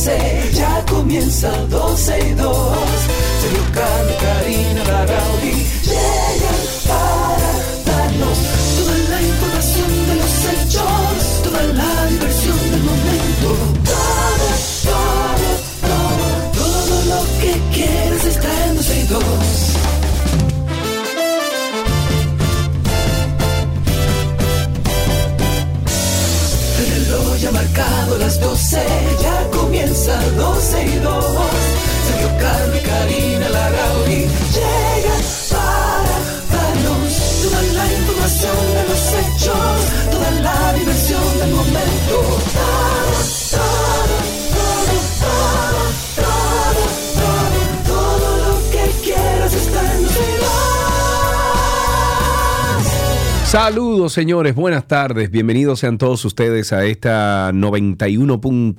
12, ya comienza 12 y 2. Sergio Carlos, Karina, Larrauri llegan para darnos toda la información de los hechos, toda la diversión del momento. Todo, todo, todo, todo lo que quieres está en 12 y 2. El reloj ya ha marcado las 12, ya comienza 12 y 2. Sergio Carlos y Karina Larrauri llegan para darnos toda la información de los hechos, Saludos señores, buenas tardes, bienvenidos sean todos ustedes a esta 91.3,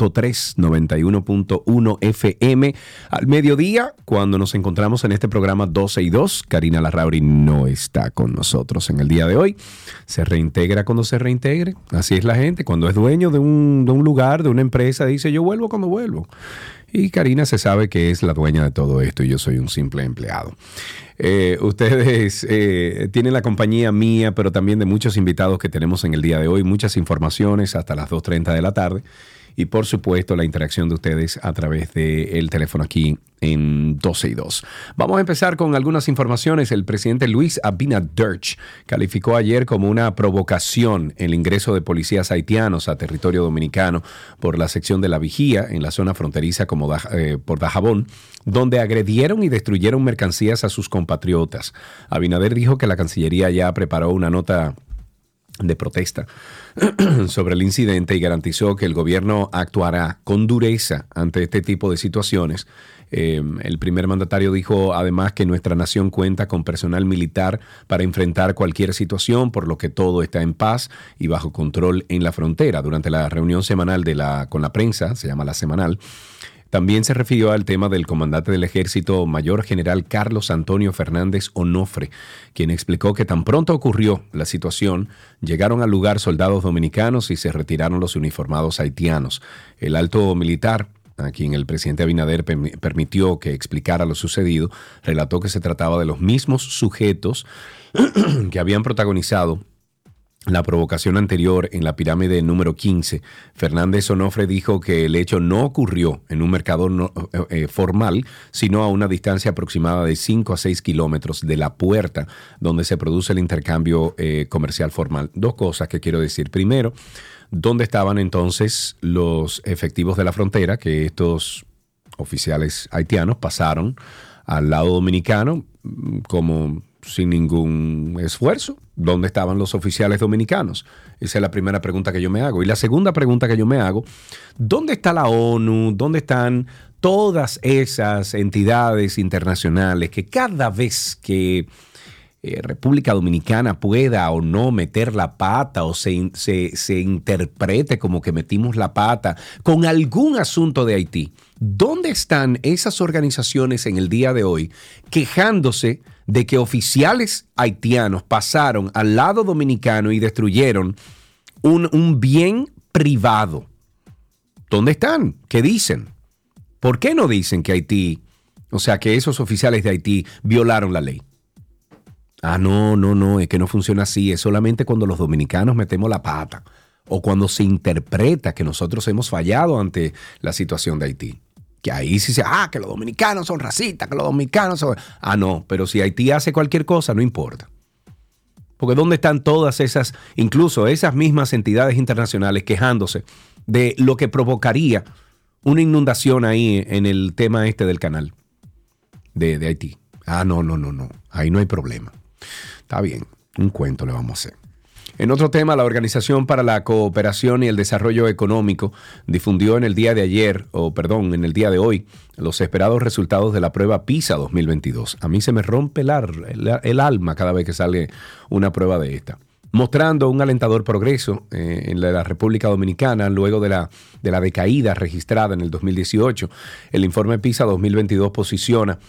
91.1 FM al mediodía, cuando nos encontramos en este programa 12 y 2. Karina Larrauri no está con nosotros en el día de hoy, se reintegra cuando se reintegre, así es la gente, cuando es dueño de un, de un lugar, de una empresa, dice yo vuelvo cuando vuelvo. Y Karina se sabe que es la dueña de todo esto y yo soy un simple empleado. Eh, ustedes eh, tienen la compañía mía, pero también de muchos invitados que tenemos en el día de hoy, muchas informaciones hasta las 2.30 de la tarde y por supuesto la interacción de ustedes a través del teléfono aquí en 12 y 2. Vamos a empezar con algunas informaciones. El presidente Luis Abinader calificó ayer como una provocación el ingreso de policías haitianos a territorio dominicano por la sección de la vigía en la zona fronteriza como eh, por Dajabón, donde agredieron y destruyeron mercancías a sus compatriotas. Abinader dijo que la Cancillería ya preparó una nota de protesta sobre el incidente y garantizó que el gobierno actuará con dureza ante este tipo de situaciones. Eh, el primer mandatario dijo además que nuestra nación cuenta con personal militar para enfrentar cualquier situación, por lo que todo está en paz y bajo control en la frontera. Durante la reunión semanal de la, con la prensa, se llama la semanal, también se refirió al tema del comandante del ejército, mayor general Carlos Antonio Fernández Onofre, quien explicó que tan pronto ocurrió la situación, llegaron al lugar soldados dominicanos y se retiraron los uniformados haitianos. El alto militar a quien el presidente Abinader permi- permitió que explicara lo sucedido, relató que se trataba de los mismos sujetos que habían protagonizado la provocación anterior en la pirámide número 15, Fernández Onofre dijo que el hecho no ocurrió en un mercado eh, eh, formal, sino a una distancia aproximada de 5 a 6 kilómetros de la puerta donde se produce el intercambio eh, comercial formal. Dos cosas que quiero decir. Primero, ¿dónde estaban entonces los efectivos de la frontera que estos oficiales haitianos pasaron al lado dominicano mm, como sin ningún esfuerzo. ¿Dónde estaban los oficiales dominicanos? Esa es la primera pregunta que yo me hago. Y la segunda pregunta que yo me hago, ¿dónde está la ONU? ¿Dónde están todas esas entidades internacionales que cada vez que eh, República Dominicana pueda o no meter la pata o se, se- se interprete como que metimos la pata con algún asunto de Haití. ¿Dónde están esas organizaciones en el día de hoy quejándose de que oficiales haitianos pasaron al lado dominicano y destruyeron un, un bien privado? ¿Dónde están? ¿Qué dicen? ¿Por qué no dicen que Haití, o sea, que esos oficiales de Haití violaron la ley? Ah, no, no, no, es que no funciona así. Es solamente cuando los dominicanos metemos la pata o cuando se interpreta que nosotros hemos fallado ante la situación de Haití. Que ahí sí se, ah, que los dominicanos son racistas, que los dominicanos son... Ah, no, pero si Haití hace cualquier cosa, no importa. Porque ¿dónde están todas esas, incluso esas mismas entidades internacionales quejándose de lo que provocaría una inundación ahí en el tema este del canal de, de Haití? Ah, no, no, no, no. Ahí no hay problema. Está bien, un cuento le vamos a hacer. En otro tema, la Organización para la Cooperación y el Desarrollo Económico difundió en el día de ayer, o perdón, en el día de hoy, los esperados resultados de la prueba PISA 2022. A mí se me rompe el, el alma cada vez que sale una prueba de esta. Mostrando un alentador progreso eh, en la, República Dominicana luego de la, de la decaída registrada en el 2018. El informe PISA 2022 posiciona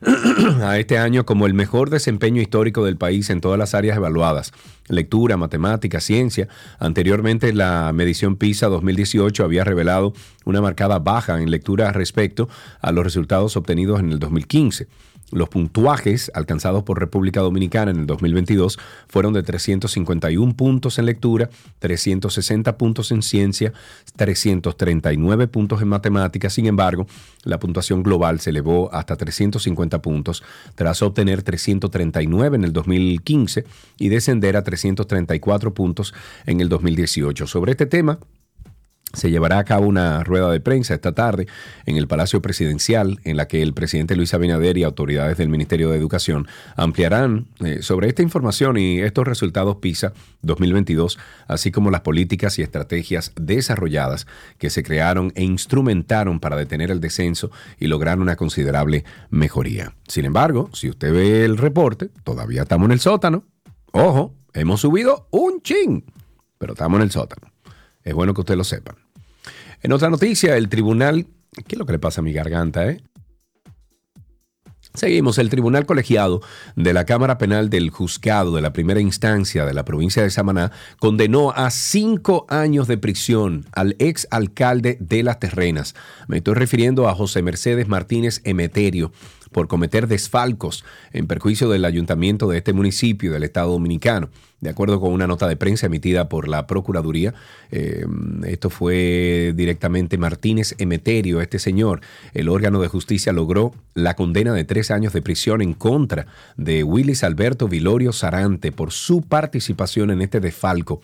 a este año como el mejor desempeño histórico del país en todas las áreas evaluadas, lectura, matemática, ciencia. Anteriormente la medición PISA 2018 había revelado una marcada baja en lectura respecto a los resultados obtenidos en el 2015. Los puntuajes alcanzados por República Dominicana en el 2022 fueron de 351 puntos en lectura, 360 puntos en ciencia, 339 puntos en matemáticas. Sin embargo, la puntuación global se elevó hasta 350 puntos tras obtener 339 en el 2015 y descender a 334 puntos en el 2018. Sobre este tema, se llevará a cabo una rueda de prensa esta tarde en el Palacio Presidencial en la que el presidente Luis Abinader y autoridades del Ministerio de Educación ampliarán eh, sobre esta información y estos resultados PISA 2022, así como las políticas y estrategias desarrolladas que se crearon e instrumentaron para detener el descenso y lograr una considerable mejoría. Sin embargo, si usted ve el reporte, todavía estamos en el sótano. Ojo, hemos subido un chin, pero estamos en el sótano. Es bueno que usted lo sepa. En otra noticia, el tribunal... ¿Qué es lo que le pasa a mi garganta, eh? Seguimos. El Tribunal Colegiado de la Cámara Penal del Juzgado de la Primera Instancia de la provincia de Samaná condenó a cinco años de prisión al ex alcalde de Las Terrenas. Me estoy refiriendo a José Mercedes Martínez Emeterio, por cometer desfalcos en perjuicio del ayuntamiento de este municipio del Estado Dominicano. De acuerdo con una nota de prensa emitida por la Procuraduría, eh, esto fue directamente Martínez Emeterio, este señor. El órgano de justicia logró la condena de tres años de prisión en contra de Willis Alberto Vilorio Sarante por su participación en este desfalco.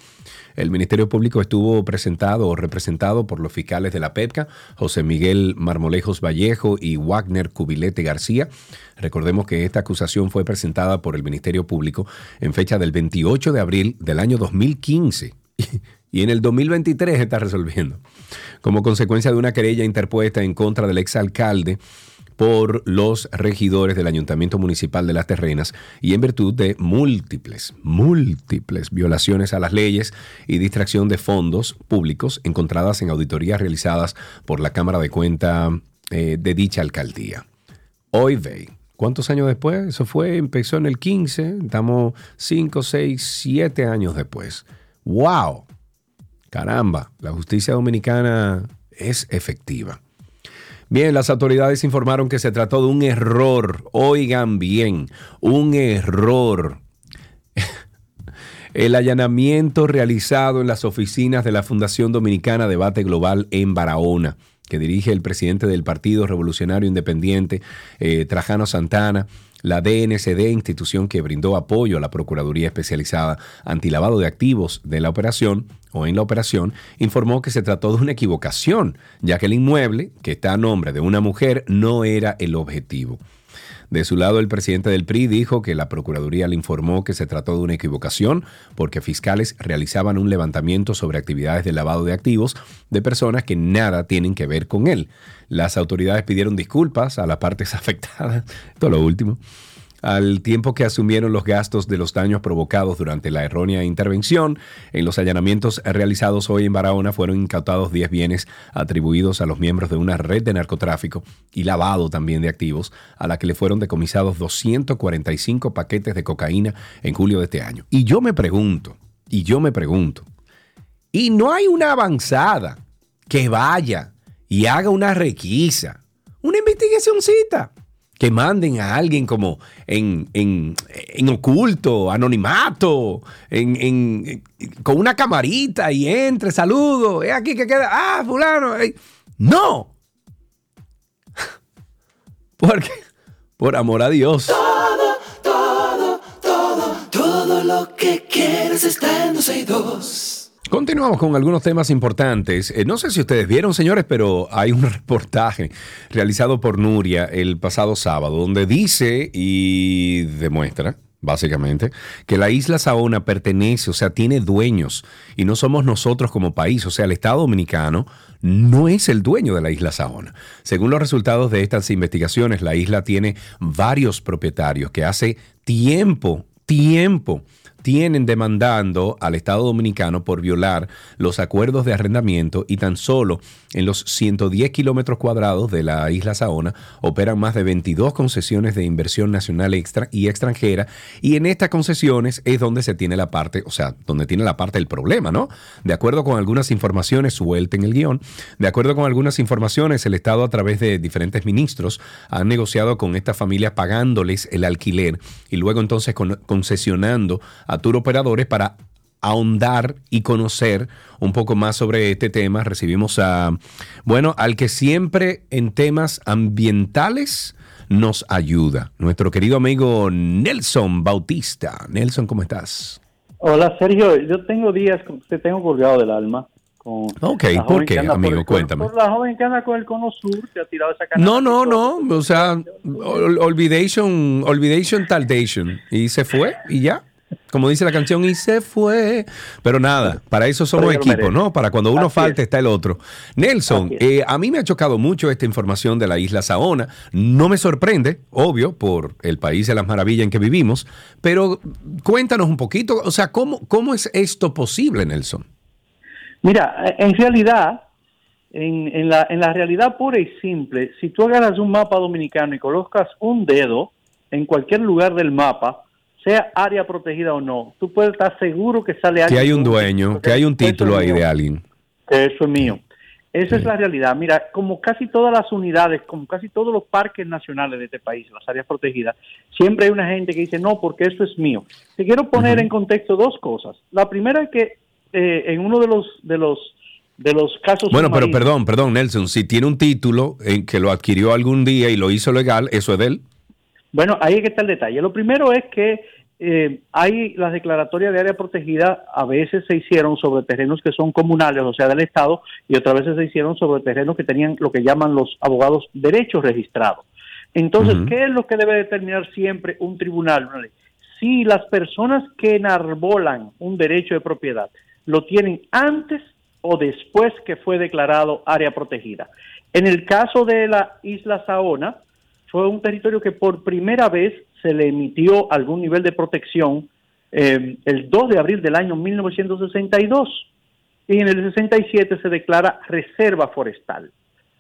El Ministerio Público estuvo presentado o representado por los fiscales de la PEPCA, José Miguel Marmolejos Vallejo y Wagner Cubilete García. Recordemos que esta acusación fue presentada por el Ministerio Público en fecha del 28 de abril del año 2015 y en el 2023 está resolviendo. Como consecuencia de una querella interpuesta en contra del exalcalde por los regidores del Ayuntamiento Municipal de Las Terrenas y en virtud de múltiples, múltiples violaciones a las leyes y distracción de fondos públicos encontradas en auditorías realizadas por la Cámara de Cuenta eh, de dicha alcaldía. Hoy ve. ¿Cuántos años después? Eso fue, empezó en el 15, estamos 5, 6, 7 años después. ¡Wow! Caramba, la justicia dominicana es efectiva. Bien, las autoridades informaron que se trató de un error. Oigan bien, un error. El allanamiento realizado en las oficinas de la Fundación Dominicana Debate Global en Barahona, que dirige el presidente del Partido Revolucionario Independiente, eh, Trajano Santana, la DNCD, institución que brindó apoyo a la Procuraduría Especializada Antilavado de Activos de la operación o en la operación, informó que se trató de una equivocación, ya que el inmueble, que está a nombre de una mujer, no era el objetivo. De su lado, el presidente del PRI dijo que la Procuraduría le informó que se trató de una equivocación porque fiscales realizaban un levantamiento sobre actividades de lavado de activos de personas que nada tienen que ver con él. Las autoridades pidieron disculpas a las partes afectadas. Esto es lo último al tiempo que asumieron los gastos de los daños provocados durante la errónea intervención. En los allanamientos realizados hoy en Barahona fueron incautados 10 bienes atribuidos a los miembros de una red de narcotráfico y lavado también de activos, a la que le fueron decomisados 245 paquetes de cocaína en julio de este año. Y yo me pregunto, y yo me pregunto, ¿y no hay una avanzada que vaya y haga una requisa, una investigacióncita? Que manden a alguien como en, en, oculto, anonimato, en, con una camarita y entre, saludo, es aquí que queda, ah, fulano. No. Porque, por amor a Dios. Todo, todo, todo, todo lo que quieres está en 262. Continuamos con algunos temas importantes. Eh, no sé si ustedes vieron, señores, pero hay un reportaje realizado por Nuria el pasado sábado donde dice y demuestra, básicamente, que la isla Saona pertenece, o sea, tiene dueños y no somos nosotros como país, o sea, el Estado Dominicano no es el dueño de la isla Saona. Según los resultados de estas investigaciones, la isla tiene varios propietarios que hace tiempo, tiempo, tienen demandando al Estado Dominicano por violar los acuerdos de arrendamiento y tan solo en los 110 kilómetros cuadrados de la isla Saona operan más de 22 concesiones de inversión nacional extra y extranjera y en estas concesiones es donde se tiene la parte, o sea, donde tiene la parte del problema, ¿no? De acuerdo con algunas informaciones, suelta en el guion, de acuerdo con algunas informaciones, el Estado a través de diferentes ministros ha negociado con estas familias pagándoles el alquiler y luego entonces concesionando a tour operadores para ahondar y conocer un poco más sobre este tema. Recibimos a, bueno, al que siempre en temas ambientales nos ayuda, nuestro querido amigo Nelson Bautista. Nelson, ¿cómo estás? Hola Sergio, yo tengo días te tengo colgado del alma. Con ok, ¿por qué, amigo? Cuéntame. Por la joven que anda con el cono sur, que ha tirado esa No, no, no, o sea, olvidation, olvidation, taldation, y se fue, y ya. Como dice la canción, y se fue. Pero nada, para eso somos equipo, ¿no? Para cuando uno falte está el otro. Nelson, eh, a mí me ha chocado mucho esta información de la isla Saona. No me sorprende, obvio, por el país de las maravillas en que vivimos, pero cuéntanos un poquito, o sea, ¿cómo, cómo es esto posible, Nelson? Mira, en realidad, en, en, la, en la realidad pura y simple, si tú agarras un mapa dominicano y colocas un dedo en cualquier lugar del mapa, sea área protegida o no, tú puedes estar seguro que sale alguien. Que hay un dueño, que hay un título ahí de alguien. Que eso es mío. Esa es la realidad. Mira, como casi todas las unidades, como casi todos los parques nacionales de este país, las áreas protegidas, siempre hay una gente que dice, no, porque eso es mío. Te quiero poner en contexto dos cosas. La primera es que eh, en uno de los, de los de los casos. Bueno, pero perdón, perdón, Nelson, si tiene un título en que lo adquirió algún día y lo hizo legal, ¿eso es de él? Bueno, ahí está el detalle. Lo primero es que eh, hay las declaratorias de área protegida, a veces se hicieron sobre terrenos que son comunales, o sea, del Estado, y otras veces se hicieron sobre terrenos que tenían lo que llaman los abogados derechos registrados. Entonces, ¿qué es lo que debe determinar siempre un tribunal? Si las personas que enarbolan un derecho de propiedad lo tienen antes o después que fue declarado área protegida. En el caso de la isla Saona, fue un territorio que por primera vez se le emitió algún nivel de protección eh, el 2 de abril del año 1962 y en el 67 se declara reserva forestal.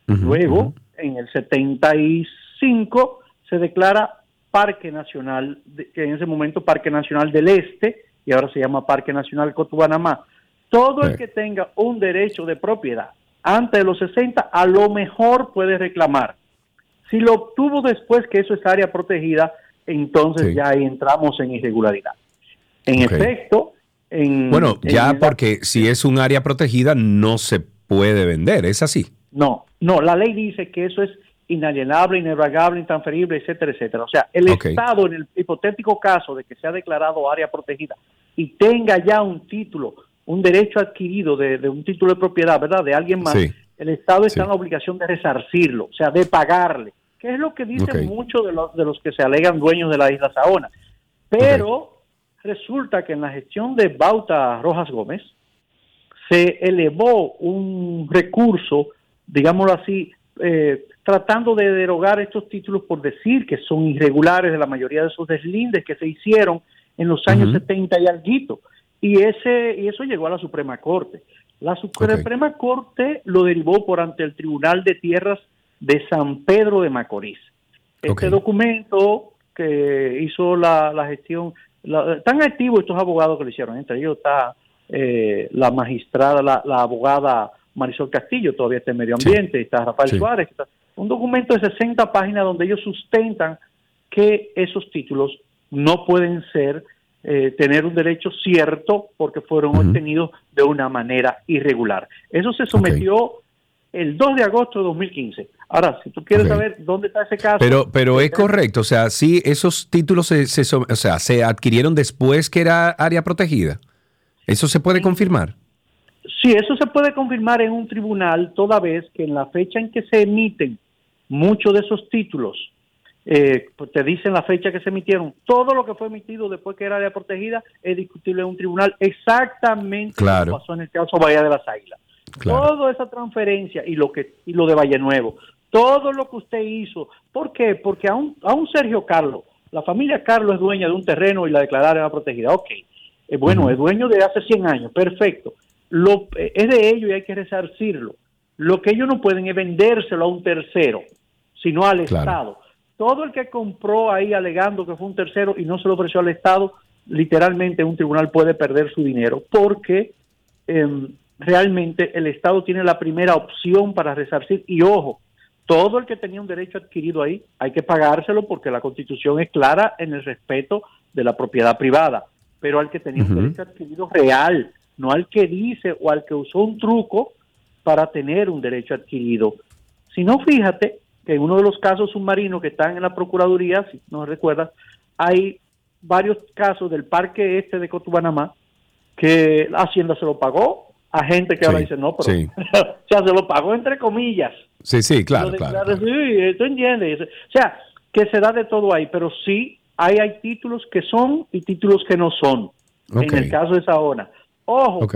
Luego, en el 75 se declara Parque Nacional, que en ese momento Parque Nacional del Este y ahora se llama Parque Nacional Cotubanamá. Todo el que tenga un derecho de propiedad antes de los 60 a lo mejor puede reclamar si lo obtuvo después que eso es área protegida, entonces ya ahí entramos en irregularidad. En efecto, en... Bueno, ya porque si es un área protegida no se puede vender, ¿es así? No, no, la ley dice que eso es inalienable, inerragable, intransferible, etcétera, etcétera. O sea, el Estado, en el hipotético caso de que sea declarado área protegida y tenga ya un título, un derecho adquirido de, un título de propiedad, ¿verdad? De alguien más, el Estado está en la obligación de resarcirlo, o sea, de pagarle que es lo que dicen muchos de los, de los que se alegan dueños de la isla Saona. Pero resulta que en la gestión de Bauta Rojas Gómez se elevó un recurso, digámoslo así, eh, tratando de derogar estos títulos por decir que son irregulares de la mayoría de esos deslindes que se hicieron en los años 70 y alguito. Y, ese, y eso llegó a la Suprema Corte. La Suprema Corte lo derivó por ante el Tribunal de Tierras de San Pedro de Macorís. Este documento que hizo la, gestión, están activos estos abogados que lo hicieron, entre ellos está eh, la magistrada, la, abogada Marisol Castillo, todavía está en medio ambiente, está Rafael Suárez, un documento de 60 páginas donde ellos sustentan que esos títulos no pueden ser, eh, tener un derecho cierto porque fueron obtenidos de una manera irregular. Eso se sometió el 2 de agosto de 2015. Ahora, si tú quieres saber dónde está ese caso... Pero, pero es correcto, o sea, sí, esos títulos se, o sea, se adquirieron después que era área protegida. ¿Eso se puede confirmar? Sí, eso se puede confirmar en un tribunal toda vez que en la fecha en que se emiten muchos de esos títulos, eh, pues te dicen la fecha que se emitieron, todo lo que fue emitido después que era área protegida es discutible en un tribunal exactamente claro. como pasó en el caso Bahía de las Águilas. Toda esa transferencia y lo que y lo de Valle Nuevo, todo lo que usted hizo, ¿por qué? Porque a un, a un Sergio Carlos, la familia Carlos es dueña de un terreno y la declararon protegida, ok. eh, bueno, es dueño de hace 100 años, perfecto. Lo, eh, es de ellos y hay que resarcirlo. Lo que ellos no pueden es vendérselo a un tercero, sino al Estado. Todo el que compró ahí alegando que fue un tercero y no se lo ofreció al Estado, literalmente un tribunal puede perder su dinero porque em, realmente el Estado tiene la primera opción para resarcir. Y ojo, todo el que tenía un derecho adquirido ahí hay que pagárselo porque la Constitución es clara en el respeto de la propiedad privada, pero al que tenía un derecho adquirido real, no al que dice o al que usó un truco para tener un derecho adquirido. Si no, fíjate que en uno de los casos submarinos que están en la Procuraduría, si no recuerdas, hay varios casos del parque este de Cotubanamá que Hacienda se lo pagó a gente que ahora dice no, pero o sea, se lo pagó entre comillas. Sí, sí, claro, claro, Sí, tú entiendes. O sea, que se da de todo ahí, pero sí hay, hay títulos que son y títulos que no son. En el caso de Saona. Ojo,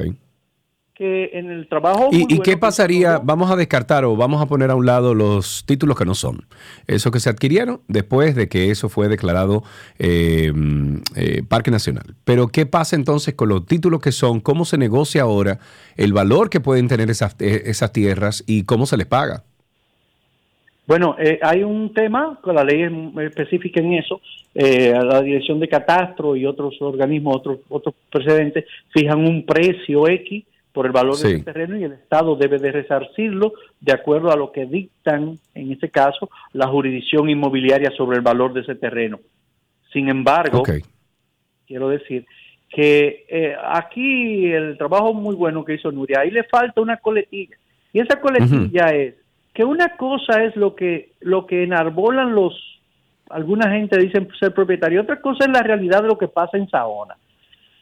que en el trabajo... ¿Y, qué pasaría? Vamos a descartar o vamos a poner a un lado los títulos que no son. Esos que se adquirieron después de que eso fue declarado eh, eh, Parque Nacional. Pero ¿qué pasa entonces con los títulos que son? ¿Cómo se negocia ahora el valor que pueden tener esas, eh, esas tierras y cómo se les paga? Bueno, hay un tema con la ley específica en eso. la Dirección de Catastro y otros organismos, otros, otros precedentes, fijan un precio X por el valor de ese terreno y el Estado debe de resarcirlo de acuerdo a lo que dictan, en este caso, la jurisdicción inmobiliaria sobre el valor de ese terreno. Sin embargo, quiero decir que eh, aquí el trabajo muy bueno que hizo Nuria, ahí le falta una coletilla. Y esa coletilla es que una cosa es lo que, lo que enarbolan los, alguna gente dicen ser propietario, otra cosa es la realidad de lo que pasa en Saona.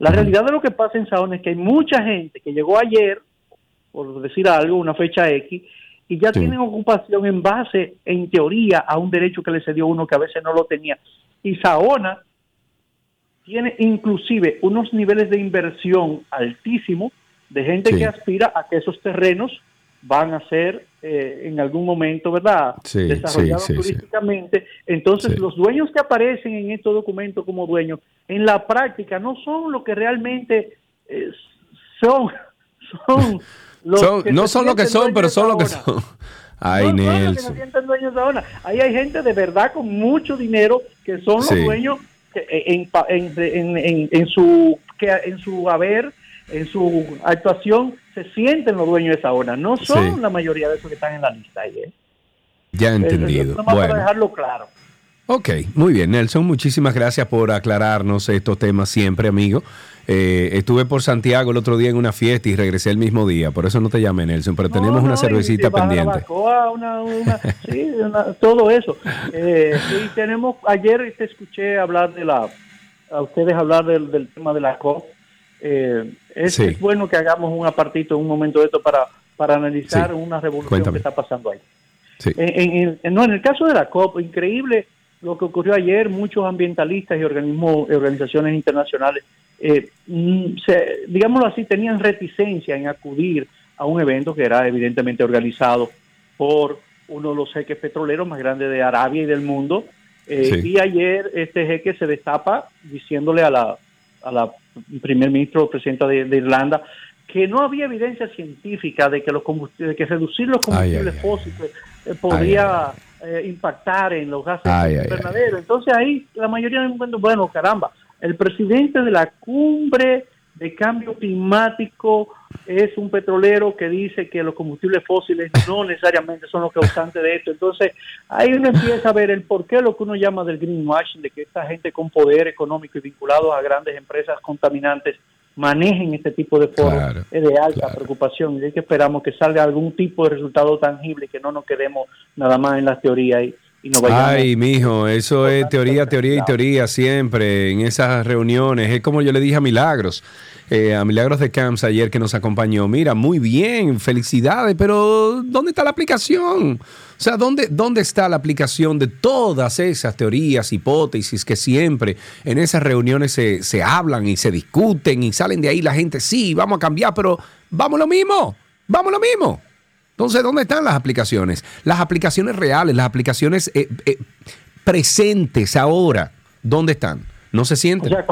La realidad de lo que pasa en Saona es que hay mucha gente que llegó ayer, por decir algo, una fecha X, y ya tienen ocupación en base, en teoría, a un derecho que le cedió uno que a veces no lo tenía. Y Saona tiene inclusive unos niveles de inversión altísimos de gente que aspira a que esos terrenos van a ser eh, en algún momento, ¿verdad? Desarrollados turísticamente. Entonces, los dueños que aparecen en estos documentos como dueños, en la práctica no son lo que realmente eh, son. Son, los no son lo que son, pero son lo que son. Ay, Nelson. Ahí hay gente de verdad con mucho dinero que son los dueños en, en, en, en, su, que, en su haber, en su actuación, se sienten los dueños de esa zona. No son la mayoría de esos que están en la lista. ¿eh? Ya entendido. bueno. para dejarlo claro. Ok, muy bien, Nelson. Muchísimas gracias por aclararnos estos temas siempre, amigo. Eh, estuve por Santiago el otro día en una fiesta y regresé el mismo día, por eso no te llamé Nelson, pero tenemos una cervecita pendiente. sí, todo eso. Eh, y tenemos, ayer te escuché hablar de la, a ustedes hablar del, tema de la COP. Eh, es, bueno que hagamos un apartito en un momento de esto para, para analizar una revolución que está pasando ahí. En, no, en el caso de la COP, increíble lo que ocurrió ayer, muchos ambientalistas y organismos, organizaciones internacionales, eh, mm, digámoslo así, tenían reticencia en acudir a un evento que era evidentemente organizado por uno de los jeques petroleros más grandes de Arabia y del mundo. Eh, y ayer este jeque se destapa diciéndole a la, a la primer ministro o presidenta de, Irlanda que no había evidencia científica de que los combustibles, de que reducir los combustibles fósiles eh, podría eh, impactar en los gases invernaderos. Entonces ahí la mayoría de bueno, caramba, el presidente de la cumbre de cambio climático es un petrolero que dice que los combustibles fósiles no necesariamente son los causantes de esto. Entonces, ahí uno empieza a ver el por qué lo que uno llama del greenwashing, de que esta gente con poder económico y vinculados a grandes empresas contaminantes manejen este tipo de foros es de alta preocupación. Y es que esperamos que salga algún tipo de resultado tangible que no nos quedemos nada más en la teoría y, y no vayamos Ay, mijo, eso es teoría, teoría y teoría siempre en esas reuniones. Es como yo le dije a Milagros. Eh, a Milagros de Camps ayer que nos acompañó. Mira, muy bien, felicidades, pero ¿dónde está la aplicación? O sea, ¿dónde, ¿dónde está la aplicación de todas esas teorías, hipótesis que siempre en esas reuniones se, se hablan y se discuten y salen de ahí la gente, sí, vamos a cambiar, pero vamos lo mismo, vamos lo mismo. Entonces, ¿dónde están las aplicaciones? Las aplicaciones reales, las aplicaciones eh, eh, presentes ahora, ¿dónde están? ¿No se sienten? O sea,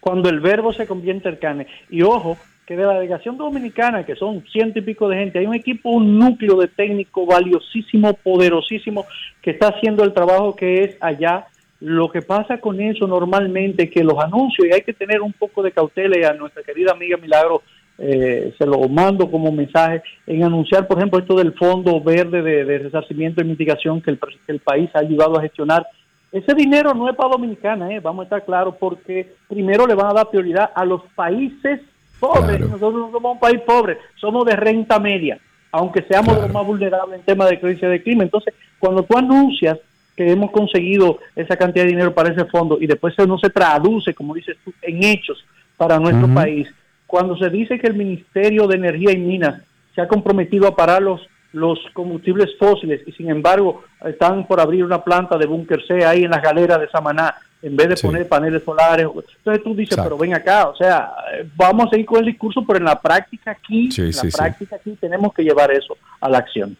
cuando, el verbo se convierte en. Y ojo, que de la delegación dominicana, que son ciento y pico de gente, hay un equipo, un núcleo de técnico valiosísimo, poderosísimo, que está haciendo el trabajo que es allá. Lo que pasa con eso normalmente que los anuncios, y hay que tener un poco de cautela, y a nuestra querida amiga Milagro eh, se lo mando como mensaje, en anunciar, por ejemplo, esto del Fondo Verde de, Resarcimiento y Mitigación que el, que el país ha ayudado a gestionar ese dinero no es para Dominicana, ¿eh? vamos a estar claros, porque primero le van a dar prioridad a los países pobres. Nosotros no somos un país pobre, somos de renta media, aunque seamos los más vulnerables en tema de crisis de clima. Entonces, cuando tú anuncias que hemos conseguido esa cantidad de dinero para ese fondo y después no se traduce, como dices tú, en hechos para nuestro país, cuando se dice que el Ministerio de Energía y Minas se ha comprometido a parar los los combustibles fósiles y sin embargo están por abrir una planta de búnker C ahí en las galeras de Samaná en vez de poner paneles solares. Entonces tú dices, pero ven acá, o sea, vamos a seguir con el discurso, pero en la práctica aquí, en la práctica aquí tenemos que llevar eso a la acción.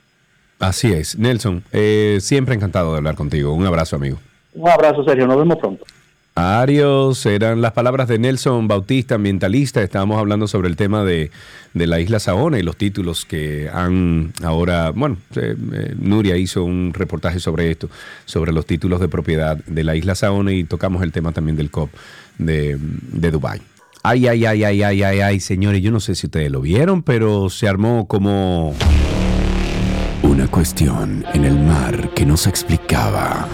Así es. Nelson, eh, siempre encantado de hablar contigo. Un abrazo, amigo. Un abrazo, Sergio. Nos vemos pronto. Arios, eran las palabras de Nelson Bautista, ambientalista. Estábamos hablando sobre el tema de, la isla Saona y los títulos que han ahora, bueno, eh, eh, Nuria hizo un reportaje sobre esto, sobre los títulos de propiedad de la isla Saona y tocamos el tema también del COP de, de Dubái. Ay, ay, ay, ay, ay, ay, ay, señores, yo no sé si ustedes lo vieron, pero se armó como una cuestión en el mar que no se explicaba.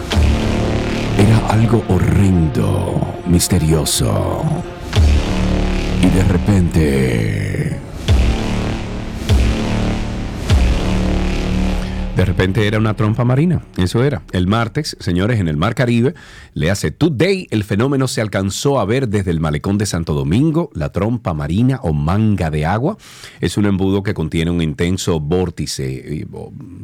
Era algo horrendo, misterioso. Y de repente De repente era una trompa marina, eso era. El martes, señores, en el Mar Caribe, le hace Today, el fenómeno se alcanzó a ver desde el malecón de Santo Domingo, la trompa marina o manga de agua. Es un embudo que contiene un intenso vórtice,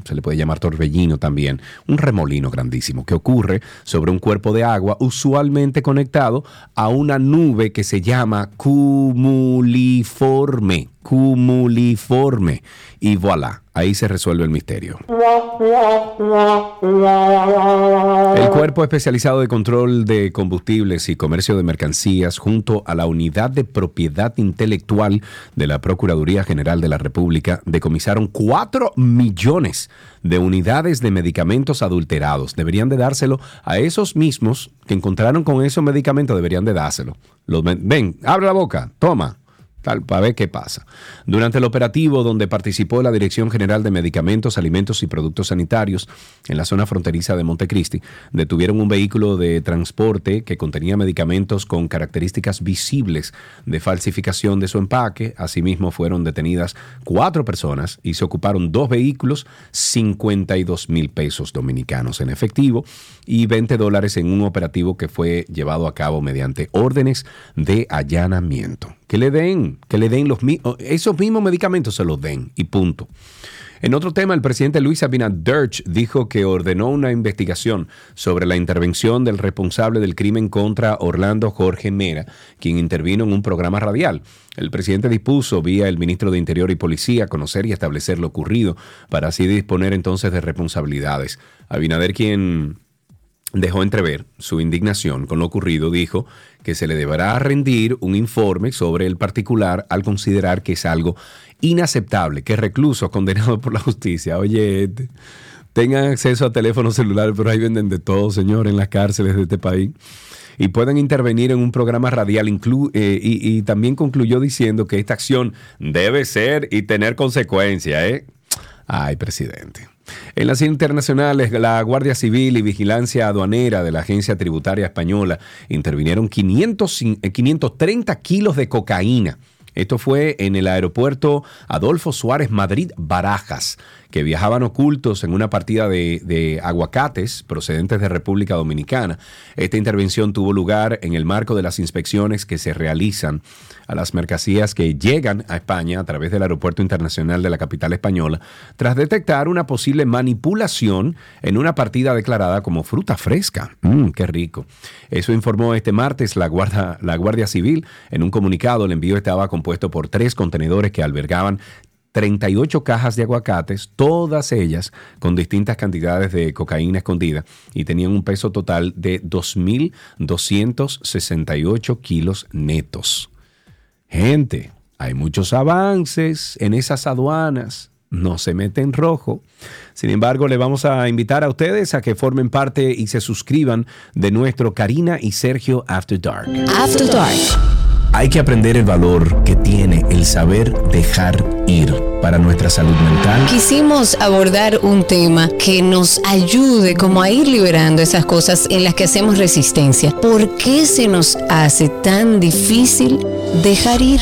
se le puede llamar torbellino también, un remolino grandísimo que ocurre sobre un cuerpo de agua usualmente conectado a una nube que se llama cumuliforme, cumuliforme. Y voilà Ahí se resuelve el misterio. El Cuerpo Especializado de Control de Combustibles y Comercio de Mercancías, junto a la Unidad de Propiedad Intelectual de la Procuraduría General de la República, decomisaron 4 millones de unidades de medicamentos adulterados. Deberían de dárselo a esos mismos que encontraron con esos medicamentos, deberían de dárselo. Los, ven, abre la boca, toma para ver qué pasa. Durante el operativo donde participó la Dirección General de Medicamentos, Alimentos y Productos Sanitarios en la zona fronteriza de Montecristi, detuvieron un vehículo de transporte que contenía medicamentos con características visibles de falsificación de su empaque. Asimismo, fueron detenidas cuatro personas y se ocuparon dos vehículos, 52 mil pesos dominicanos en efectivo y 20 dólares en un operativo que fue llevado a cabo mediante órdenes de allanamiento que le den, que le den los esos mismos medicamentos se los den y punto. En otro tema, el presidente Luis Abinader dijo que ordenó una investigación sobre la intervención del responsable del crimen contra Orlando Jorge Mera, quien intervino en un programa radial. El presidente dispuso, vía el ministro de Interior y Policía, conocer y establecer lo ocurrido, para así disponer entonces de responsabilidades. Abinader, quien dejó entrever su indignación con lo ocurrido, dijo que se le deberá rendir un informe sobre el particular al considerar que es algo inaceptable que reclusos condenados por la justicia, oye, tengan acceso a teléfonos celulares, pero ahí venden de todo, señor, en las cárceles de este país. Y puedan intervenir en un programa radial eh, y, y, también concluyó diciendo que esta acción debe ser y tener consecuencias. ¿eh? Ay, presidente. En las internacionales, la Guardia Civil y Vigilancia Aduanera de la Agencia Tributaria Española intervinieron 530 eh, kilos de cocaína. Esto fue en el aeropuerto Adolfo Suárez Madrid Barajas, que viajaban ocultos en una partida de, aguacates procedentes de República Dominicana. Esta intervención tuvo lugar en el marco de las inspecciones que se realizan a las mercancías que llegan a España a través del Aeropuerto Internacional de la capital española, tras detectar una posible manipulación en una partida declarada como fruta fresca. Mmm, qué rico. Eso informó este martes la Guardia, la Guardia Civil. En un comunicado, el envío estaba por tres contenedores que albergaban 38 cajas de aguacates, todas ellas con distintas cantidades de cocaína escondida y tenían un peso total de 2.268 kilos netos. Gente, hay muchos avances en esas aduanas, no se mete en rojo. Sin embargo, le vamos a invitar a ustedes a que formen parte y se suscriban de nuestro Karina y Sergio After Dark. After Dark. Hay que aprender el valor que tiene el saber dejar ir para nuestra salud mental. Quisimos abordar un tema que nos ayude como a ir liberando esas cosas en las que hacemos resistencia. ¿Por qué se nos hace tan difícil dejar ir?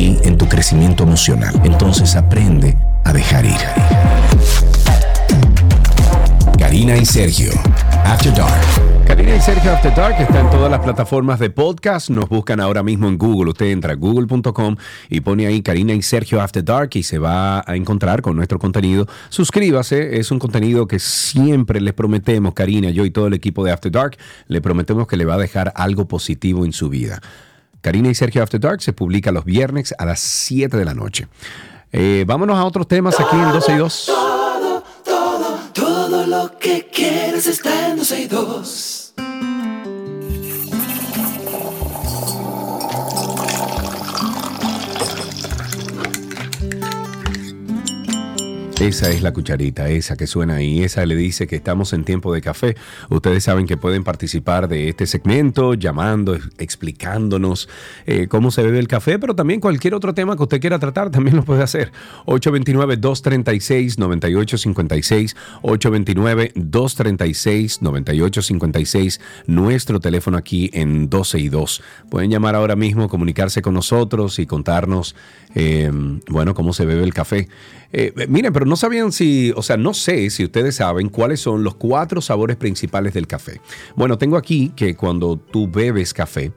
en tu crecimiento emocional. Entonces aprende a dejar ir. Karina y Sergio, After Dark. Karina y Sergio After Dark está en todas las plataformas de podcast. Nos buscan ahora mismo en Google. Usted entra a google.com y pone ahí Karina y Sergio After Dark y se va a encontrar con nuestro contenido. Suscríbase, es un contenido que siempre les prometemos, Karina, yo y todo el equipo de After Dark, le prometemos que le va a dejar algo positivo en su vida. Karina y Sergio After Dark se publica los viernes a las 7 de la noche. Eh, vámonos a otros temas aquí en 12 y 2. Todo, todo, todo lo que quieres está en 12 y 2. Esa es la cucharita, esa que suena ahí, esa le dice que estamos en tiempo de café. Ustedes saben que pueden participar de este segmento llamando, explicándonos eh, cómo se bebe el café, pero también cualquier otro tema que usted quiera tratar también lo puede hacer. 829-236-9856, 829-236-9856, nuestro teléfono aquí en 12 y 2. Pueden llamar ahora mismo, comunicarse con nosotros y contarnos, eh, bueno, cómo se bebe el café. Eh, miren, pero no sabían si, o sea, no sé si ustedes saben cuáles son los cuatro sabores principales del café. Bueno, tengo aquí que cuando tú bebes café,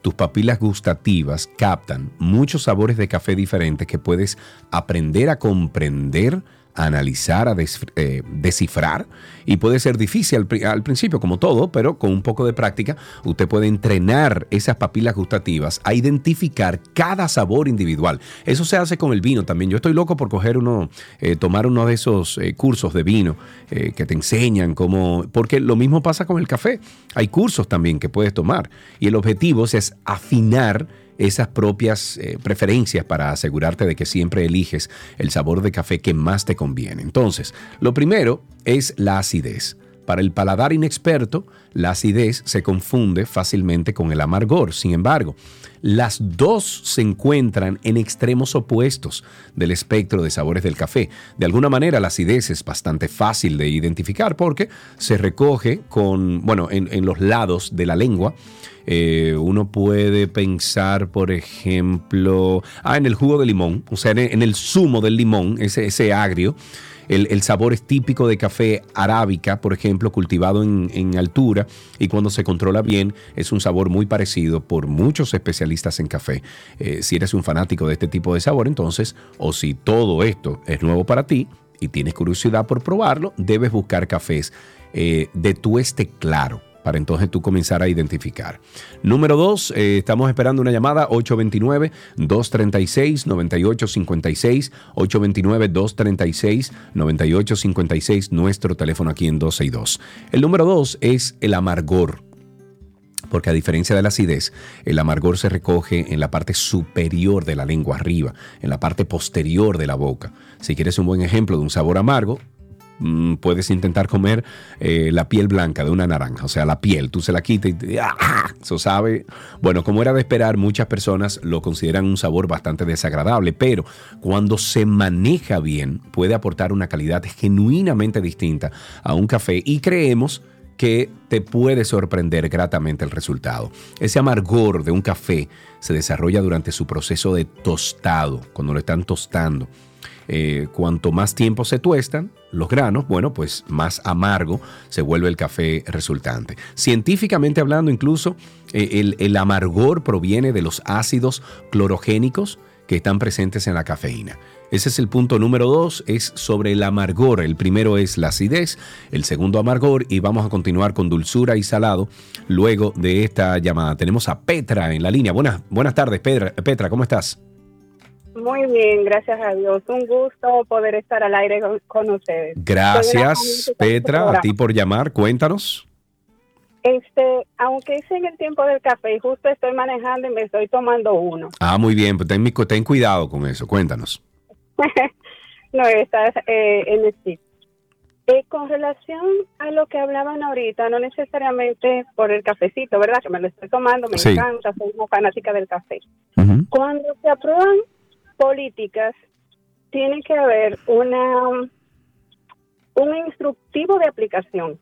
tus papilas gustativas captan muchos sabores de café diferentes que puedes aprender a comprender analizar, a eh, descifrar y puede ser difícil al, principio como todo, pero con un poco de práctica usted puede entrenar esas papilas gustativas a identificar cada sabor individual. Eso se hace con el vino también. Yo estoy loco por coger uno, eh, tomar uno de esos eh, cursos de vino que te enseñan cómo, porque lo mismo pasa con el café. Hay cursos también que puedes tomar y el objetivo es afinar esas propias eh, preferencias para asegurarte de que siempre eliges el sabor de café que más te conviene. Entonces, lo primero es la acidez. Para el paladar inexperto, la acidez se confunde fácilmente con el amargor. Sin embargo, las dos se encuentran en extremos opuestos del espectro de sabores del café. De alguna manera, la acidez es bastante fácil de identificar porque se recoge con, bueno, en los lados de la lengua eh, uno puede pensar, por ejemplo, ah, en el jugo de limón, o sea, en el zumo del limón, ese, ese agrio. El, sabor es típico de café arábica, por ejemplo, cultivado en, altura y cuando se controla bien es un sabor muy parecido por muchos especialistas en café. Eh, si eres un fanático de este tipo de sabor, entonces, o si todo esto es nuevo para ti y tienes curiosidad por probarlo, debes buscar cafés eh, de tueste claro para entonces tú comenzar a identificar. Número dos, eh, estamos esperando una llamada 829-236-9856, 829-236-9856, nuestro teléfono aquí en 12 y 2. El número dos es el amargor. Porque a diferencia de la acidez, el amargor se recoge en la parte superior de la lengua arriba, en la parte posterior de la boca. Si quieres un buen ejemplo de un sabor amargo, Mm, puedes intentar comer eh, la piel blanca de una naranja, o sea, la piel, tú se la quitas y ¡ah! eso sabe. Bueno, como era de esperar, muchas personas lo consideran un sabor bastante desagradable, pero cuando se maneja bien, puede aportar una calidad genuinamente distinta a un café y creemos que te puede sorprender gratamente el resultado. Ese amargor de un café se desarrolla durante su proceso de tostado, cuando lo están tostando. Eh, cuanto más tiempo se tuestan los granos, bueno, pues más amargo se vuelve el café resultante. Científicamente hablando, incluso eh, el, amargor proviene de los ácidos clorogénicos que están presentes en la cafeína. Ese es el punto número dos, es sobre el amargor. El primero es la acidez, el segundo amargor y vamos a continuar con dulzura y salado luego de esta llamada. Tenemos a Petra en la línea. Buenas, buenas tardes, Petra. Petra, ¿cómo estás? Muy bien, gracias a Dios. Un gusto poder estar al aire con, ustedes. Gracias, Petra, a ti por llamar. Cuéntanos. Este, aunque hice en el tiempo del café y justo estoy manejando y me estoy tomando uno. Ah, muy bien, pues ten, ten cuidado con eso. Cuéntanos. no, estás eh, en el sitio. Eh, con relación a lo que hablaban ahorita, no necesariamente por el cafecito, ¿verdad? Que me lo estoy tomando, me encanta, soy una fanática del café. Cuando se aprueban políticas, tiene que haber una un instructivo de aplicación.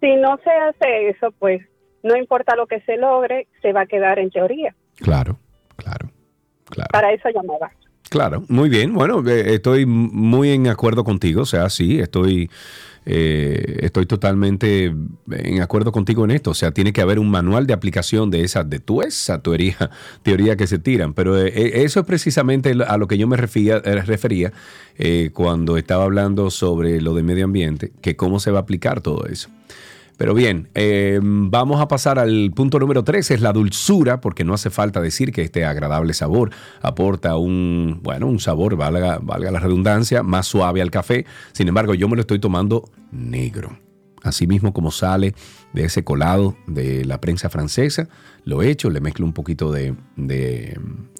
Si no se hace eso, pues no importa lo que se logre, se va a quedar en teoría. Claro, claro, claro. Para eso llamaba. Claro, muy bien. Bueno, eh, estoy muy en acuerdo contigo. O sea, sí, estoy eh, estoy totalmente en acuerdo contigo en esto. O sea, tiene que haber un manual de aplicación de esa, de tu esa teoría, teoría que se tiran. Pero eh, eso es precisamente a lo que yo me refería, refería cuando estaba hablando sobre lo de medio ambiente, que cómo se va a aplicar todo eso. Pero bien, eh, vamos a pasar al punto número tres, es la dulzura, porque no hace falta decir que este agradable sabor aporta un, bueno, un sabor, valga, la redundancia, más suave al café. Sin embargo, yo me lo estoy tomando negro. Así mismo como sale de ese colado de la prensa francesa, lo echo, le mezclo un poquito de,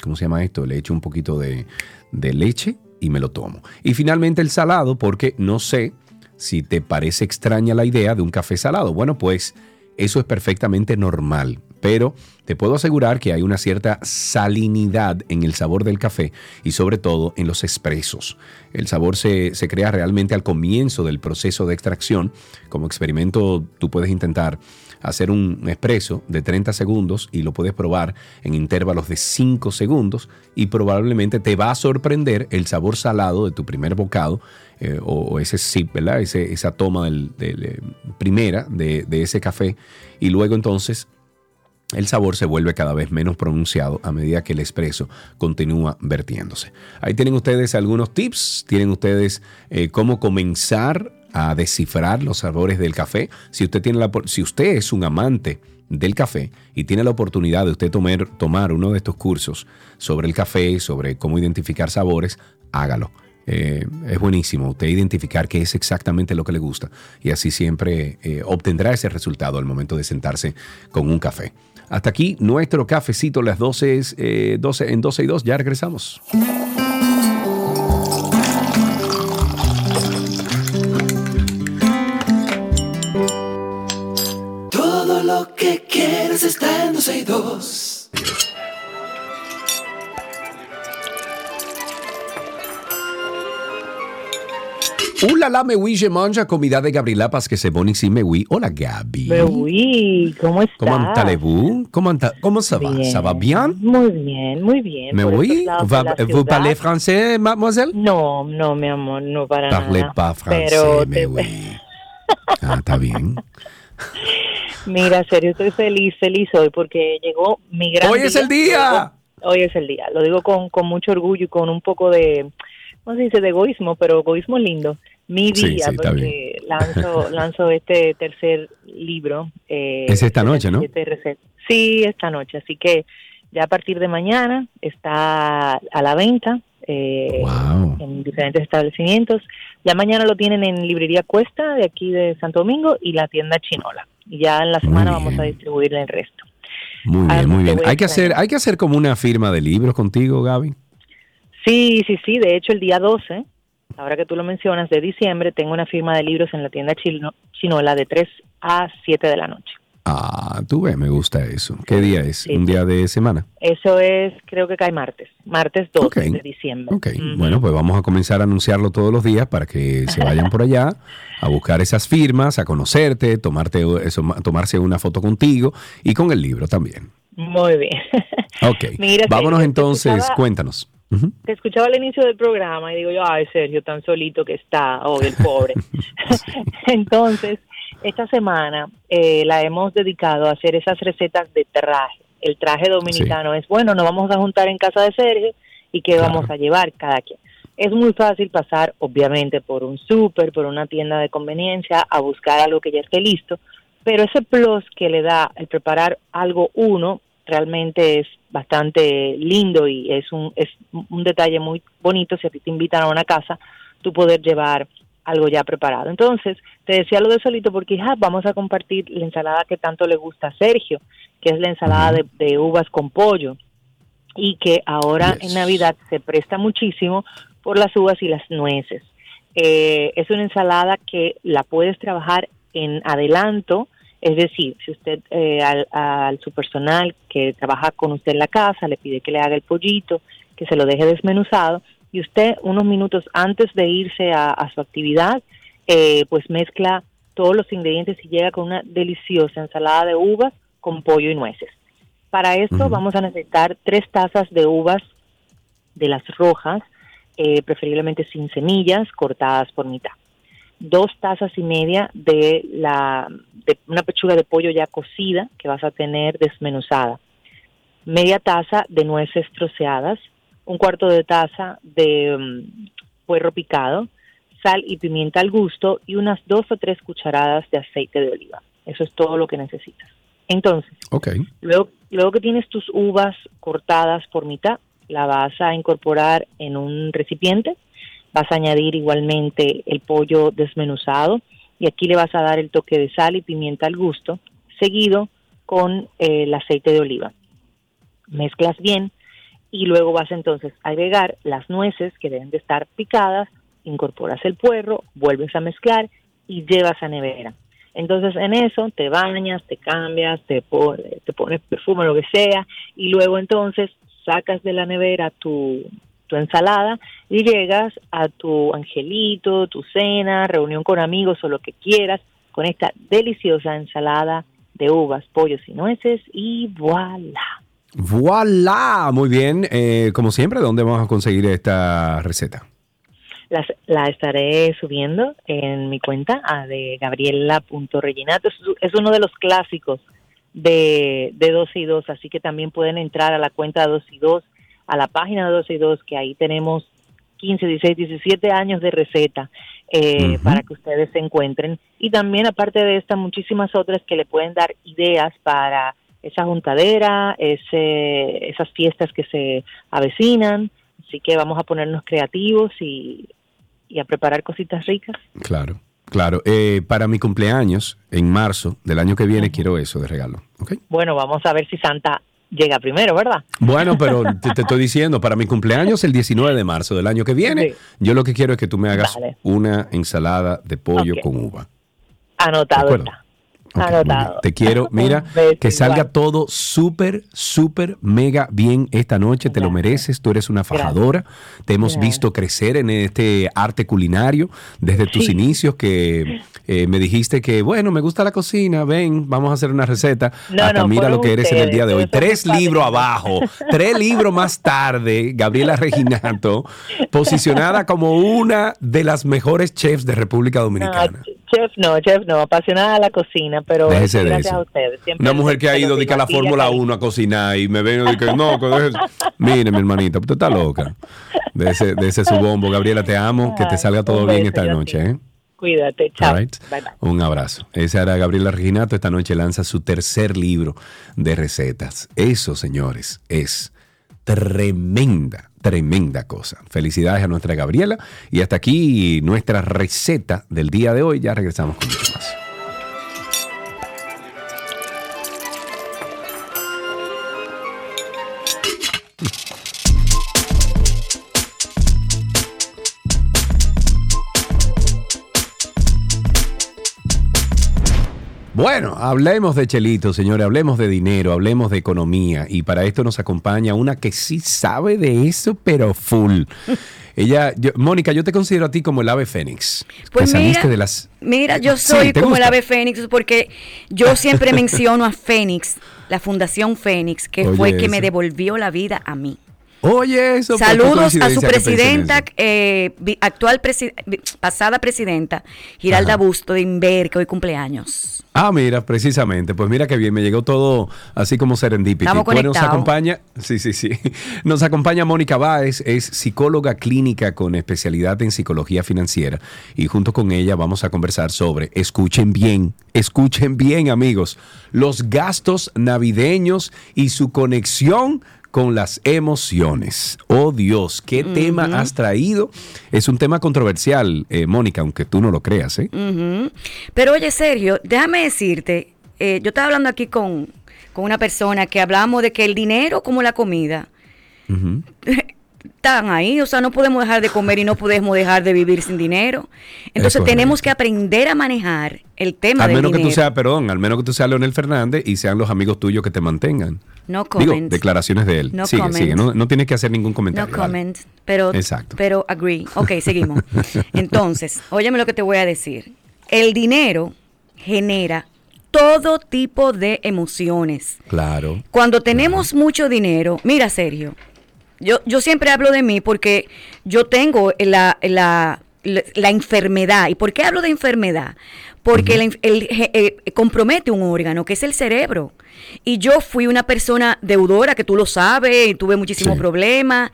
¿cómo se llama esto? Le echo un poquito de leche y me lo tomo. Y finalmente el salado, porque no sé si te parece extraña la idea de un café salado, bueno, pues eso es perfectamente normal, pero te puedo asegurar que hay una cierta salinidad en el sabor del café y sobre todo en los expresos. El sabor se, crea realmente al comienzo del proceso de extracción. Como experimento tú puedes intentar hacer un expreso de 30 segundos y lo puedes probar en intervalos de 5 segundos y probablemente te va a sorprender el sabor salado de tu primer bocado eh, o, ese sip, ¿verdad? esa toma eh, primera de, ese café y luego entonces el sabor se vuelve cada vez menos pronunciado a medida que el espresso continúa vertiéndose. Ahí tienen ustedes algunos tips, tienen ustedes eh, cómo comenzar a descifrar los sabores del café. Si usted, tiene la, si usted es un amante del café y tiene la oportunidad de usted tomar, tomar uno de estos cursos sobre el café, sobre cómo identificar sabores, hágalo. Eh, es buenísimo usted identificar qué es exactamente lo que le gusta y así siempre eh, obtendrá ese resultado al momento de sentarse con un café. Hasta aquí nuestro cafecito, las 12, 12 eh, en 12 y 2, ya regresamos. Todo lo que quieres está en 12 y 2. Hola, la me oui, je mange comida de Gabriela parce que c'est bon ici, me oui. Hola, Gabi. Me oui, ¿cómo estás? ¿Cómo allez-vous? ¿Cómo, ¿Cómo ça va? ¿Ça va bien? Muy bien, muy bien. Me oui, ¿vous parlez français, mademoiselle? No, no, mi amor, no para Parlez nada. pas français, me oui. Ah, está bien. Mira, serio, estoy feliz, feliz hoy porque llegó mi gran ¡Hoy es el día! Hoy es el día. Lo digo con, con mucho orgullo y con un poco de ¿cómo se dice? De egoísmo, pero egoísmo lindo. Mi día, porque lanzo, lanzo este tercer libro. Eh, es esta noche, ¿no? Sí, esta noche. Así que ya a partir de mañana está a la venta eh, en diferentes establecimientos. Ya mañana lo tienen en Librería Cuesta de aquí de Santo Domingo y la tienda Chinola. Y ya en la semana vamos a distribuir el resto. Muy bien, muy bien. Hay que, hacer, hay que hacer como una firma de libros contigo, Gaby. Sí, sí, sí. De hecho, el día 12, ahora que tú lo mencionas, de diciembre, tengo una firma de libros en la tienda Chino, Chinola de 3 a 7 de la noche. Ah, tú ves, me gusta eso. ¿Qué día es? ¿Un día de semana? Eso es, creo que cae martes, martes 12 de diciembre. Ok, bueno, pues vamos a comenzar a anunciarlo todos los días para que se vayan por allá a buscar esas firmas, a conocerte, tomarte eso, tomarse una foto contigo y con el libro también. Muy bien. Ok, vámonos entonces, cuéntanos. Te escuchaba al inicio del programa y digo yo, ay Sergio, tan solito que está, oh, el pobre. entonces, esta semana eh, la hemos dedicado a hacer esas recetas de traje. El traje dominicano es, bueno, nos vamos a juntar en casa de Sergio y qué vamos a llevar cada quien. Es muy fácil pasar, obviamente, por un súper, por una tienda de conveniencia, a buscar algo que ya esté listo, pero ese plus que le da el preparar algo uno realmente es bastante lindo y es un, es un detalle muy bonito si a ti te invitan a una casa, tú poder llevar algo ya preparado. Entonces, te decía lo de solito porque ah, vamos a compartir la ensalada que tanto le gusta a Sergio, que es la ensalada de, uvas con pollo y que ahora en Navidad se presta muchísimo por las uvas y las nueces. Eh, es una ensalada que la puedes trabajar en adelanto, es decir, si usted eh, al, su personal que trabaja con usted en la casa le pide que le haga el pollito, que se lo deje desmenuzado, y usted unos minutos antes de irse a, su actividad, eh, pues mezcla todos los ingredientes y llega con una deliciosa ensalada de uvas con pollo y nueces. Para esto vamos a necesitar tres tazas de uvas de las rojas, eh, preferiblemente sin semillas, cortadas por mitad. Dos tazas y media de, la, de una pechuga de pollo ya cocida que vas a tener desmenuzada. Media taza de nueces troceadas, un cuarto de taza de mm, puerro picado, sal y pimienta al gusto y unas dos o tres cucharadas de aceite de oliva. Eso es todo lo que necesitas. Entonces, luego, luego que tienes tus uvas cortadas por mitad, la vas a incorporar en un recipiente, vas a añadir igualmente el pollo desmenuzado y aquí le vas a dar el toque de sal y pimienta al gusto, seguido con eh, el aceite de oliva. Mezclas bien y luego vas entonces a agregar las nueces que deben de estar picadas, incorporas el puerro, vuelves a mezclar y llevas a nevera. Entonces en eso te bañas, te cambias, te, te pones perfume, lo que sea, y luego entonces sacas de la nevera tu, tu ensalada y llegas a tu angelito, tu cena, reunión con amigos o lo que quieras, con esta deliciosa ensalada de uvas, pollos y nueces y voilà. ¡Voilà! Muy bien. Eh, como siempre, ¿dónde vamos a conseguir esta receta? la estaré subiendo en mi cuenta a de gabriela.reginato. Es, uno de los clásicos de, de 2 y 2, así que también pueden entrar a la cuenta de 2 y 2, a la página de 2 y 2, que ahí tenemos 15, 16, 17 años de receta eh, para que ustedes se encuentren. Y también, aparte de estas, muchísimas otras que le pueden dar ideas para esa juntadera, ese, esas fiestas que se avecinan. Así que vamos a ponernos creativos y, a preparar cositas ricas. Claro, claro. Eh, para mi cumpleaños, en marzo del año que viene, quiero eso de regalo. Bueno, vamos a ver si Santa llega primero, ¿verdad? Bueno, pero te, estoy diciendo, para mi cumpleaños el 19 de marzo del año que viene, yo lo que quiero es que tú me hagas una ensalada de pollo con uva. Anotado está. Te quiero, mira, que salga todo súper, súper, mega bien esta noche. Te lo mereces. Tú eres una fajadora. Te hemos visto crecer en este arte culinario desde tus inicios que eh, me dijiste que, bueno, me gusta la cocina. Ven, vamos a hacer una receta. Hasta mira lo que eres en el día de hoy. Tres libros abajo, tres libros más tarde. Gabriela Reginato, posicionada como una de las mejores chefs de República Dominicana. Chef no, chef no, apasionada de la cocina pero gracias a ustedes. Una mujer que ha ido a la Fórmula 1 a cocinar y me ven y que no, mire mi hermanita, usted está loca. De ese, de ese su bombo. Gabriela, te amo, que te salga todo bien esta noche. ¿eh? Cuídate, chao. Un abrazo. Esa era Gabriela Reginato. Esta noche lanza su tercer libro de recetas. Eso, señores, es tremenda, tremenda cosa. Felicidades a nuestra Gabriela. Y hasta aquí nuestra receta del día de hoy. Ya regresamos con Bueno, hablemos de Chelito, señores, hablemos de dinero, hablemos de economía. Y para esto nos acompaña una que sí sabe de eso, pero full. Ella, Mónica, yo te considero a ti como el ave fénix. Pues mira, de las... mira, yo soy como el ave fénix porque yo siempre menciono a Fénix, la Fundación Fénix, que fue que me devolvió la vida a mí. Oye, eso Saludos a su presidenta, eh, actual pasada presidenta, Giralda Busto de Inver, que hoy cumpleaños. Ah, mira, precisamente. Pues mira qué bien, me llegó todo así como serendipity. Bueno, nos acompaña, sí, sí, sí. Nos acompaña Mónica Báez, es psicóloga clínica con especialidad en psicología financiera. Y junto con ella vamos a conversar sobre, escuchen bien, escuchen bien amigos, los gastos navideños y su conexión con las emociones. Oh Dios, ¿qué tema has traído? Es un tema controversial, eh, Mónica, aunque tú no lo creas. ¿eh? Pero oye, Sergio, déjame decirte, eh, yo estaba hablando aquí con, una persona que hablamos de que el dinero como la comida están ahí, o sea, no podemos dejar de comer y no podemos dejar de vivir sin dinero. Entonces tenemos que aprender a manejar el tema al menos que tú seas, perdón, al menos que tú seas Leonel Fernández y sean los amigos tuyos que te mantengan. No comment. Digo, declaraciones de él. No sigue, sigue. No, tienes que hacer ningún comentario. No comment. Pero, Exacto. pero agree. Ok, seguimos. Entonces, óyeme lo que te voy a decir. El dinero genera todo tipo de emociones. Claro. Cuando tenemos mucho dinero, mira Sergio, yo, yo siempre hablo de mí porque yo tengo la, la, la, enfermedad. ¿Y por qué hablo de enfermedad? Porque el, eh, compromete un órgano, que es el cerebro. Y yo fui una persona deudora, que tú lo sabes, y tuve muchísimos problemas.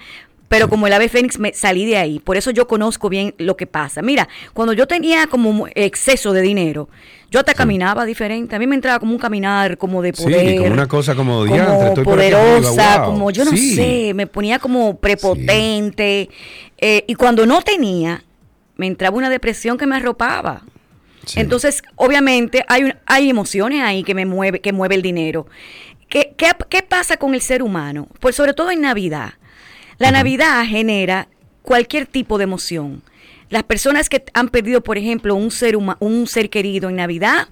Pero como el ave fénix me salí de ahí. Por eso yo conozco bien lo que pasa. Mira, cuando yo tenía como exceso de dinero, yo hasta caminaba diferente. A mí me entraba como un caminar como de poder. Sí, como una cosa como, como poderosa, como yo no sé, me ponía como prepotente. Eh, y cuando no tenía, me entraba una depresión que me arropaba. Entonces, obviamente, hay, hay emociones ahí que me mueve, que mueve el dinero. ¿Qué, qué, pasa con el ser humano? Pues sobre todo en Navidad. La Navidad genera cualquier tipo de emoción. Las personas que han perdido, por ejemplo, un ser, un ser querido en Navidad,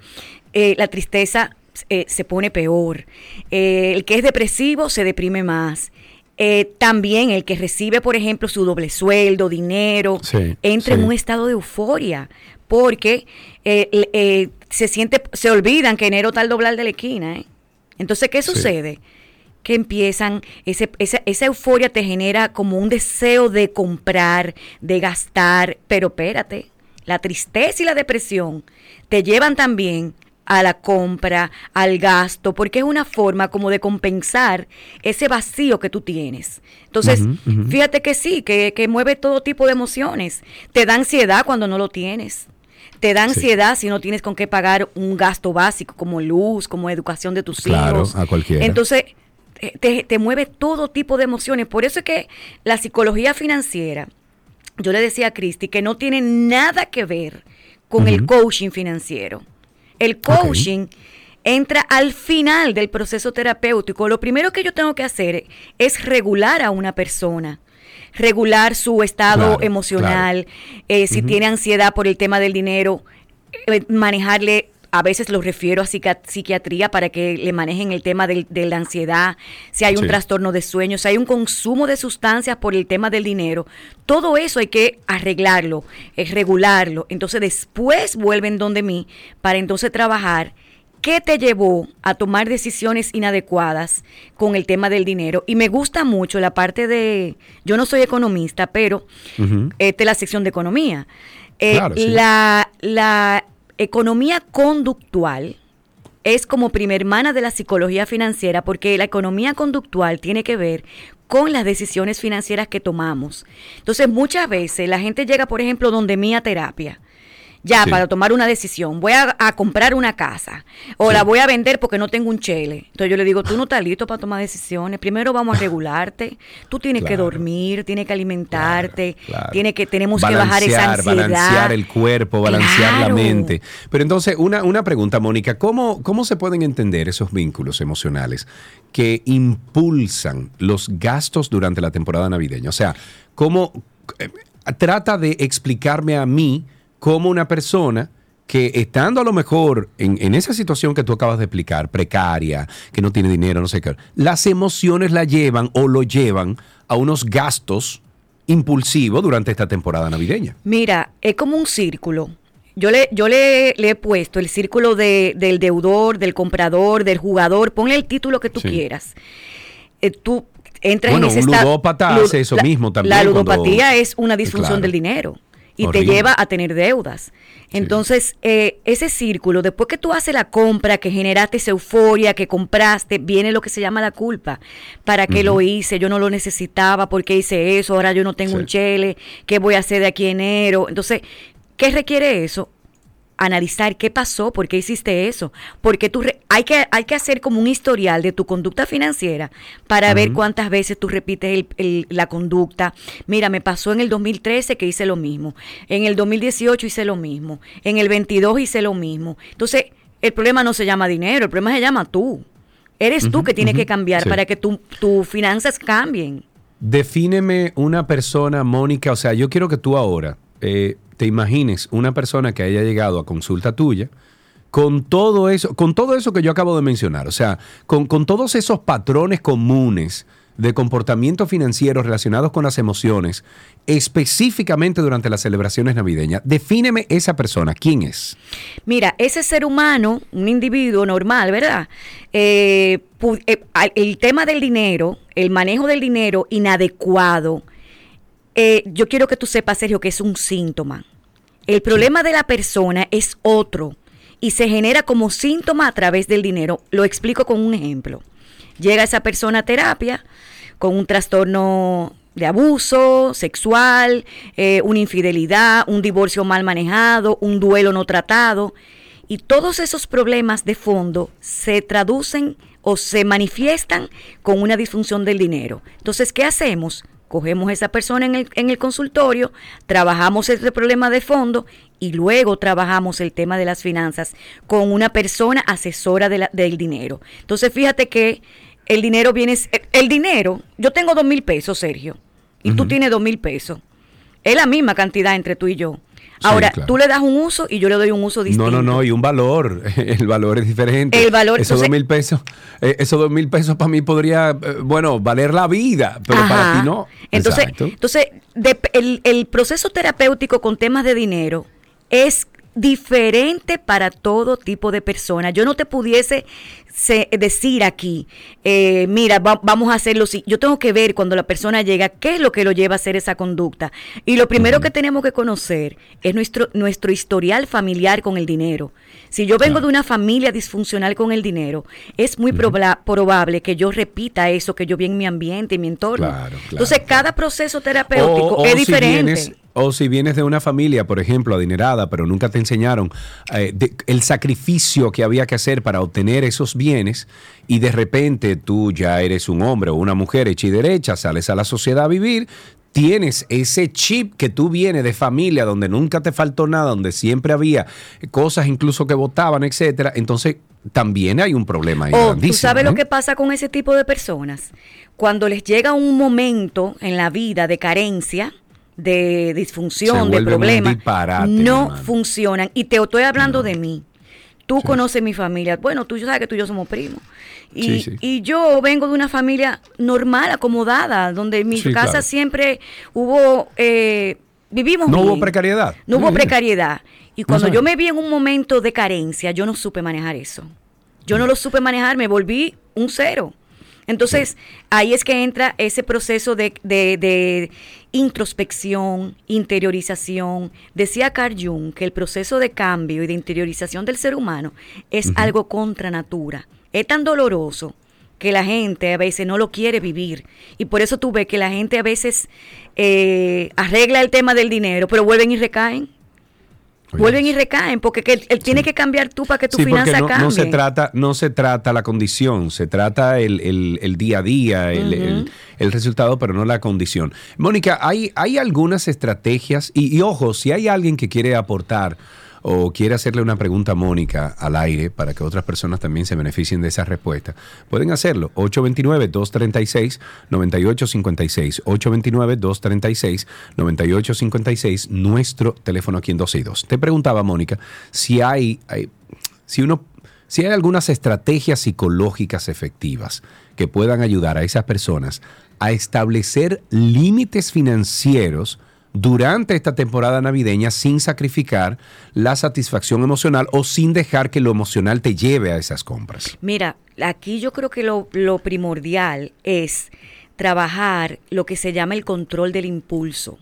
eh, la tristeza eh, se pone peor. Eh, el que es depresivo se deprime más. también el que recibe, por ejemplo, su doble sueldo, dinero, entra en un estado de euforia porque se siente, se olvidan que enero está el doblar de la esquina. Entonces, ¿qué sucede? Que empiezan, ese, esa, esa, euforia te genera como un deseo de comprar, de gastar, pero espérate, la tristeza y la depresión te llevan también a la compra, al gasto, porque es una forma como de compensar ese vacío que tú tienes. Entonces, fíjate que sí, que, que, mueve todo tipo de emociones. Te da ansiedad cuando no lo tienes. Te da ansiedad si no tienes con qué pagar un gasto básico como luz, como educación de tus claro, hijos. A cualquiera. Entonces, te, mueve todo tipo de emociones. Por eso es que la psicología financiera, yo le decía a Cristi, que no tiene nada que ver con el coaching financiero. El coaching entra al final del proceso terapéutico. Lo primero que yo tengo que hacer es regular a una persona regular su estado emocional, eh, si tiene ansiedad por el tema del dinero, eh, manejarle a veces lo refiero a psiquiatría para que le manejen el tema de, la ansiedad, si hay un trastorno de sueño, si hay un consumo de sustancias por el tema del dinero. Todo eso hay que arreglarlo, es regularlo. Entonces después vuelven donde mí para entonces trabajar ¿Qué te llevó a tomar decisiones inadecuadas con el tema del dinero? Y me gusta mucho la parte de, yo no soy economista, pero esta es la sección de economía. Eh, la, la economía conductual es como prima hermana de la psicología financiera porque la economía conductual tiene que ver con las decisiones financieras que tomamos. Entonces muchas veces la gente llega, por ejemplo, donde mía terapia ya para tomar una decisión. Voy a, comprar una casa o la voy a vender porque no tengo un chele. Entonces yo le digo, tú no estás listo para tomar decisiones. Primero vamos a regularte. Tú tienes que dormir, tienes que alimentarte, tiene que tenemos que bajar esa ansiedad. Balancear el cuerpo, balancear la mente. Pero entonces, una, una pregunta, Mónica, ¿cómo, ¿cómo se pueden entender esos vínculos emocionales que impulsan los gastos durante la temporada navideña? O sea, ¿cómo... Eh, trata de explicarme a mí cómo una persona que estando a lo mejor en, en, esa situación que tú acabas de explicar, precaria, que no tiene dinero, no sé qué, las emociones la llevan o lo llevan a unos gastos impulsivos durante esta temporada navideña. Mira, es como un círculo. Yo le, yo le, he puesto el círculo de, del deudor, del comprador, del jugador, ponle el título que tú quieras. Eh, tú entras en ese un ludópata hace eso mismo también. La ludopatía es una disfunción del dinero y te lleva a tener deudas. Entonces, eh, ese círculo, después que tú haces la compra, que generaste esa euforia, que compraste, viene lo que se llama la culpa. ¿Para qué lo hice? Yo no lo necesitaba, ¿por qué hice eso? Ahora yo no tengo un chele, ¿qué voy a hacer de aquí en enero? Entonces, ¿qué requiere eso? Analizar qué pasó, por qué hiciste eso, porque tú hay que hay que hacer como un historial de tu conducta financiera para ver cuántas veces tú repites la conducta. Mira, me pasó en el 2013 que hice lo mismo, en el 2018 hice lo mismo, en el 22 hice lo mismo. Entonces, el problema no se llama dinero, el problema se llama tú. Eres tú que tienes que cambiar para que tus finanzas cambien. Defíneme una persona, Mónica, o sea, yo quiero que tú ahora eh, te imagines una persona que haya llegado a consulta tuya con todo eso, con todo eso que yo acabo de mencionar, o sea, con, todos esos patrones comunes de comportamiento financiero relacionados con las emociones, específicamente durante las celebraciones navideñas. Defíneme esa persona, ¿quién es? Mira, ese ser humano, un individuo normal, ¿verdad? Eh, eh, el tema del dinero, el manejo del dinero inadecuado, eh, yo quiero que tú sepas, Sergio, que es un síntoma. El problema de la persona es otro y se genera como síntoma a través del dinero. Lo explico con un ejemplo. Llega esa persona a terapia con un trastorno de abuso sexual, eh, una infidelidad, un divorcio mal manejado, un duelo no tratado. Y todos esos problemas de fondo se traducen o se manifiestan con una disfunción del dinero. Entonces, ¿qué hacemos? Cogemos a esa persona en el, en el consultorio, trabajamos ese problema de fondo y luego trabajamos el tema de las finanzas con una persona asesora del dinero. Entonces, fíjate que el dinero viene, el dinero, yo tengo dos mil pesos, Sergio, y tú tienes dos mil pesos. Es la misma cantidad entre tú y yo. Ahora, tú le das un uso y yo le doy un uso distinto. No, no, no, y un valor. El valor es diferente. El valor. Esos dos mil pesos, eh, esos dos mil pesos para mí podría, eh, bueno, valer la vida, pero para ti no. Entonces, entonces el, el proceso terapéutico con temas de dinero es diferente para todo tipo de personas. Yo no te pudiese decir aquí, eh, mira, vamos a hacerlo así. Yo tengo que ver cuando la persona llega qué es lo que lo lleva a hacer esa conducta. Y lo primero que tenemos que conocer es nuestro, nuestro historial familiar con el dinero. Si yo vengo de una familia disfuncional con el dinero, es muy probable que yo repita eso que yo vi en mi ambiente, en mi entorno. Entonces, cada proceso terapéutico es diferente. O si vienes de una familia, por ejemplo, adinerada, pero nunca te enseñaron eh, el sacrificio que había que hacer para obtener esos bienes y de repente tú ya eres un hombre o una mujer hecha y derecha, sales a la sociedad a vivir, tienes ese chip que tú vienes de familia donde nunca te faltó nada, donde siempre había cosas incluso que votaban, etcétera, entonces también hay un problema ahí. Oh, ¿Tú sabes lo que pasa con ese tipo de personas? Cuando les llega un momento en la vida de carencia, de disfunción, de problemas, no funcionan. Y te estoy hablando de mí. Tú conoces mi familia. Bueno, tú sabes que tú y yo somos primos. Y, y yo vengo de una familia normal, acomodada, donde en mi casa siempre hubo, eh, vivimos No hubo precariedad. No hubo precariedad. Y cuando yo me vi en un momento de carencia, yo no supe manejar eso. Yo no lo supe manejar, me volví un cero. Entonces, ahí es que entra ese proceso de, de, introspección, interiorización. Decía Carl Jung que el proceso de cambio y de interiorización del ser humano es algo contra natura. Es tan doloroso que la gente a veces no lo quiere vivir. Y por eso tú ves que la gente a veces eh, arregla el tema del dinero, pero vuelven y recaen vuelven y recaen, porque él, tiene que cambiar tú para que tu finanza no, cambie. No se, trata, no se trata la condición, se trata el, día a día, el, resultado, pero no la condición. Mónica, hay, hay algunas estrategias, y, ojo, si hay alguien que quiere aportar o quiere hacerle una pregunta a Mónica al aire para que otras personas también se beneficien de esa respuesta, pueden hacerlo. 829-236-9856. 829-236-9856, nuestro teléfono aquí en 2 y 2. Te preguntaba, Mónica, si hay, hay si uno si hay algunas estrategias psicológicas efectivas que puedan ayudar a esas personas a establecer límites financieros durante esta temporada navideña sin sacrificar la satisfacción emocional o sin dejar que lo emocional te lleve a esas compras. Mira, aquí yo creo que lo, primordial es trabajar lo que se llama el control del impulso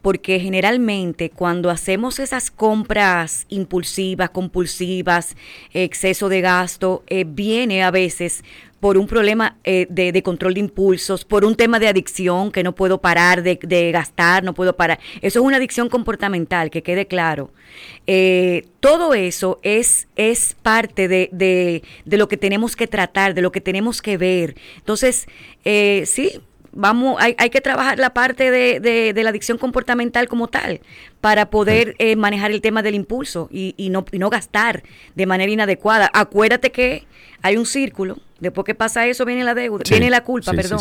porque generalmente cuando hacemos esas compras impulsivas, compulsivas, exceso de gasto, eh, viene a veces por un problema eh, de, control de impulsos, por un tema de adicción que no puedo parar de, gastar, no puedo parar. Eso es una adicción comportamental, que quede claro. Eh, todo eso es, es parte de, de, lo que tenemos que tratar, de lo que tenemos que ver. Entonces, sí, vamos, hay, hay que trabajar la parte de, de, la adicción comportamental como tal para poder eh, manejar el tema del impulso y, y, no, y no gastar de manera inadecuada. Acuérdate que hay un círculo. Después que pasa eso viene la deuda, viene la culpa, perdón.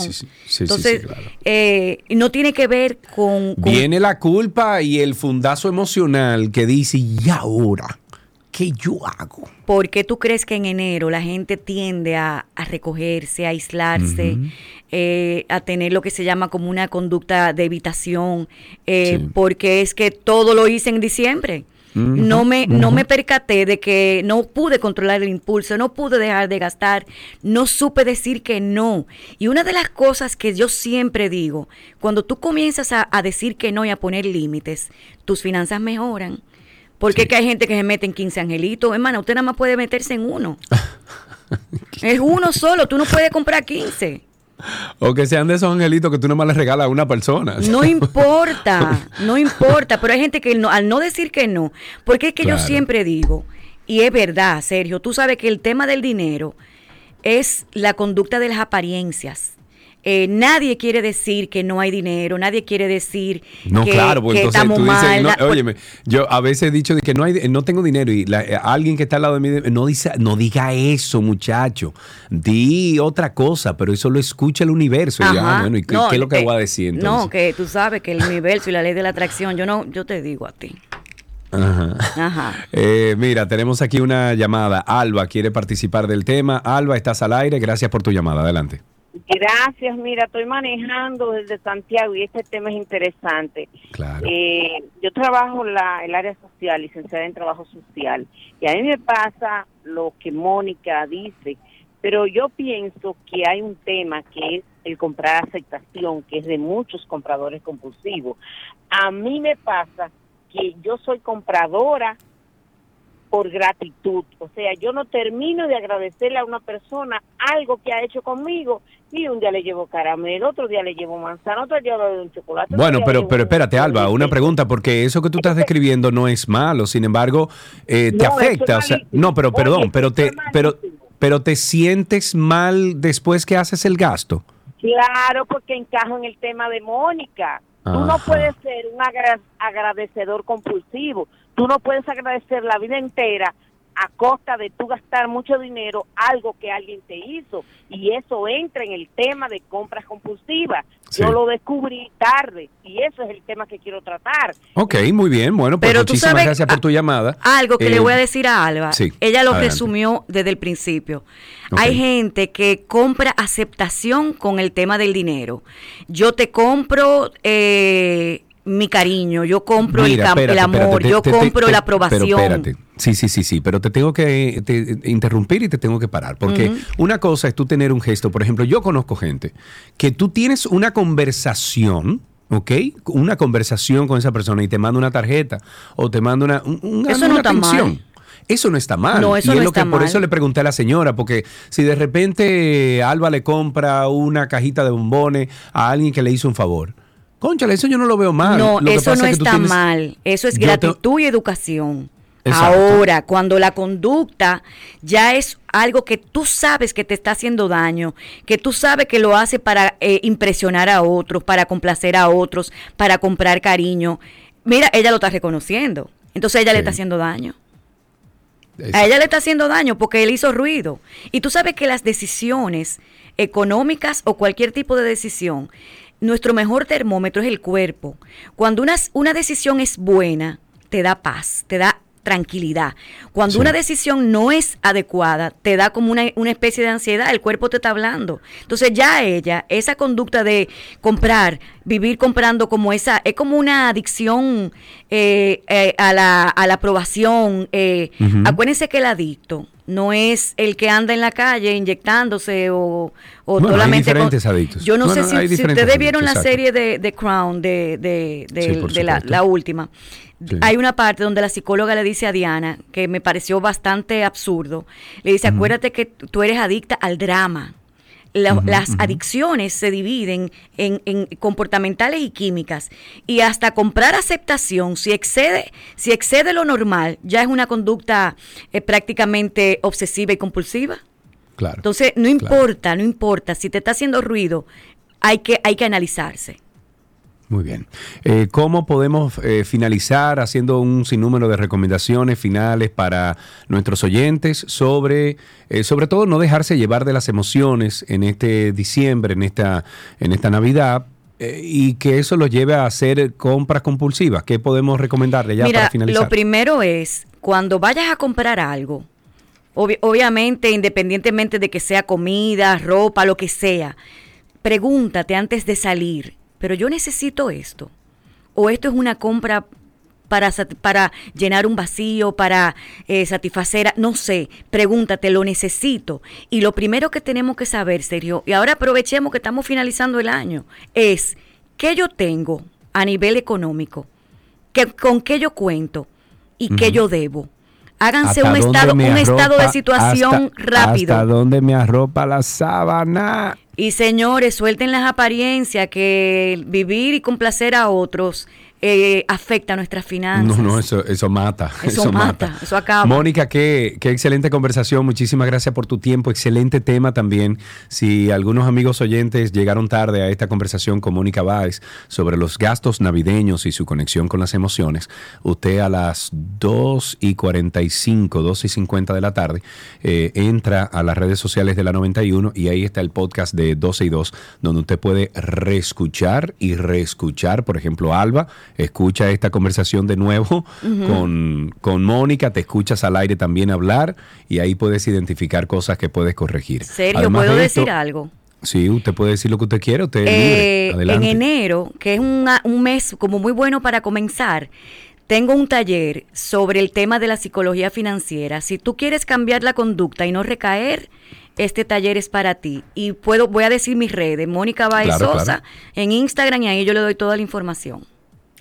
Entonces, eh, no tiene que ver con, con, Viene la culpa y el fundazo emocional que dice, ¿y ahora? ¿qué yo hago? ¿Por qué tú crees que en enero la gente tiende a, recogerse, a aislarse, eh, a tener lo que se llama como una conducta de evitación? Eh, porque es que todo lo hice en diciembre. No me, no me percaté de que no pude controlar el impulso, no pude dejar de gastar, no supe decir que no. Y una de las cosas que yo siempre digo, cuando tú comienzas a, a decir que no y a poner límites, tus finanzas mejoran porque que hay gente que se mete en 15 angelitos. Hermana, usted nada más puede meterse en uno. es uno solo, tú no puedes comprar 15. O que sean de esos angelitos que tú nada más le regalas a una persona. No importa, no importa, pero hay gente que no, al no decir que no, porque es que yo siempre digo, y es verdad, Sergio, tú sabes que el tema del dinero es la conducta de las apariencias. Eh, nadie quiere decir que no hay dinero, nadie quiere decir no, que, claro, pues entonces tú dices, no, óyeme, yo a veces he dicho de que no hay, no tengo dinero y eh, alguien que está al lado de mí no dice, no diga eso, muchacho, di otra cosa, pero eso lo escucha el universo. y, ah, bueno, ¿y qué, es lo que voy a decir? No, que tú sabes que el universo y la ley de la atracción, yo no, yo te digo a ti. Ajá. Ajá. Eh, mira, tenemos aquí una llamada. Alba quiere participar del tema. Alba, estás al aire. Gracias por tu llamada. Adelante. Gracias, mira, estoy manejando desde Santiago y este tema es interesante. Claro. Eh, yo trabajo en la, el área social, licenciada en trabajo social, y a mí me pasa lo que Mónica dice, pero yo pienso que hay un tema que es el comprar aceptación, que es de muchos compradores compulsivos. A mí me pasa que yo soy compradora por gratitud. O sea, yo no termino de agradecerle a una persona algo que ha hecho conmigo y un día le llevo caramelo, otro día le llevo manzana, otro día le doy un chocolate. Bueno, pero, pero espérate, Alba, una pregunta, porque eso que tú estás describiendo no es malo, sin embargo, eh, te afecta. O sea, no, pero perdón, pero te, pero, pero te sientes mal después que haces el gasto. Claro, porque encajo en el tema de Mónica. Tú no puedes ser un agradecedor compulsivo. Tú no puedes agradecer la vida entera a costa de tú gastar mucho dinero algo que alguien te hizo y eso entra en el tema de compras compulsivas. Yo lo descubrí tarde y eso es el tema que quiero tratar. Ok, muy bien, bueno, pues muchísimas gracias por tu llamada. Algo que le voy a eh, decir a Alba, ella lo resumió desde el principio. Hay gente que compra aceptación con el tema del dinero. Yo te compro... Eh, mi cariño, yo compro el, amor, yo compro la aprobación. Pero espérate, sí, sí, sí, sí, pero te tengo que interrumpir y te tengo que parar, porque una cosa es tú tener un gesto, por ejemplo, yo conozco gente que tú tienes una conversación, ¿ok? Una conversación con esa persona y te manda una tarjeta o te manda una, una, Eso no está Mal. Eso no está mal. No, eso y es lo que por eso le pregunté a la señora, porque si de repente Alba le compra una cajita de bombones a alguien que le hizo un favor, Conchale, eso yo no lo veo mal. No, eso no está mal. Eso es gratitud y educación. Ahora, cuando la conducta ya es algo que tú sabes que te está haciendo daño, que tú sabes que lo hace para eh, impresionar a otros, para complacer a otros, para comprar cariño, mira, ella lo está reconociendo. Entonces ella le está haciendo daño. A ella le está haciendo daño porque él hizo ruido. Y tú sabes que las decisiones económicas o cualquier tipo de decisión, nuestro mejor termómetro es el cuerpo. Cuando una, una decisión es buena, te da paz, te da tranquilidad. Cuando una decisión no es adecuada, te da como una, especie de ansiedad, el cuerpo te está hablando. Entonces ya ella, esa conducta de comprar, vivir comprando como esa, es como una adicción eh, eh, a, la, a la aprobación. Eh, Acuérdense que el adicto no es el que anda en la calle inyectándose o, o hay diferentes adictos. Yo no, sé si, ustedes vieron la serie de, de Crown, de, de, de, la, la última. Hay una parte donde la psicóloga le dice a Diana, que me pareció bastante absurdo, le dice, acuérdate que tú eres adicta al drama. Las adicciones se dividen en, comportamentales y químicas. Y hasta comprar aceptación si excede si excede lo normal ya es una conducta eh, prácticamente obsesiva y compulsiva. Claro entonces no importa no importa si te está haciendo ruido hay que hay que analizarse muy bien. Eh, ¿Cómo podemos eh, finalizar haciendo un sinnúmero de recomendaciones finales para nuestros oyentes sobre, eh, sobre todo, no dejarse llevar de las emociones en este diciembre, en esta, en esta Navidad? y que eso los lleve a hacer compras compulsivas. ¿Qué podemos recomendarle ya para finalizar? Lo primero es, cuando vayas a comprar algo, obviamente, independientemente de que sea comida, ropa, lo que sea, pregúntate antes de salir pero yo necesito esto. O esto es una compra para, para llenar un vacío, para eh, satisfacer, no sé, pregúntate, lo necesito. Y lo primero que tenemos que saber, Sergio, y ahora aprovechemos que estamos finalizando el año, es qué yo tengo a nivel económico, que, con qué yo cuento y qué yo debo. Háganse un estado, un estado de situación rápido. ¿Hasta dónde me arropa la sábana? Y señores, suelten las apariencias que vivir y complacer a otros eh, afecta nuestras finanzas. No, no, eso, eso mata. Eso, mata, eso acaba. Mónica, qué, qué excelente conversación. Muchísimas gracias por tu tiempo. Excelente tema también. Si algunos amigos oyentes llegaron tarde a esta conversación con Mónica Báez sobre los gastos navideños y su conexión con las emociones, usted a las 2 y 45, 2 y 50 de la tarde, eh, entra a las redes sociales de la 91 y ahí está el podcast de 12 y 2, donde usted puede reescuchar y reescuchar, por ejemplo, Alba escucha esta conversación de nuevo con, con Mónica, te escuchas al aire también hablar y ahí puedes identificar cosas que puedes corregir. ¿Serio? ¿Puedo decir algo? Sí, usted puede decir lo que usted quiera, usted eh, En enero, que es un mes como muy bueno para comenzar, tengo un taller sobre el tema de la psicología financiera. Si tú quieres cambiar la conducta y no recaer, este taller es para ti. Y puedo, voy a decir mis redes, Mónica Baez Sosa, en Instagram y ahí yo le doy toda la información.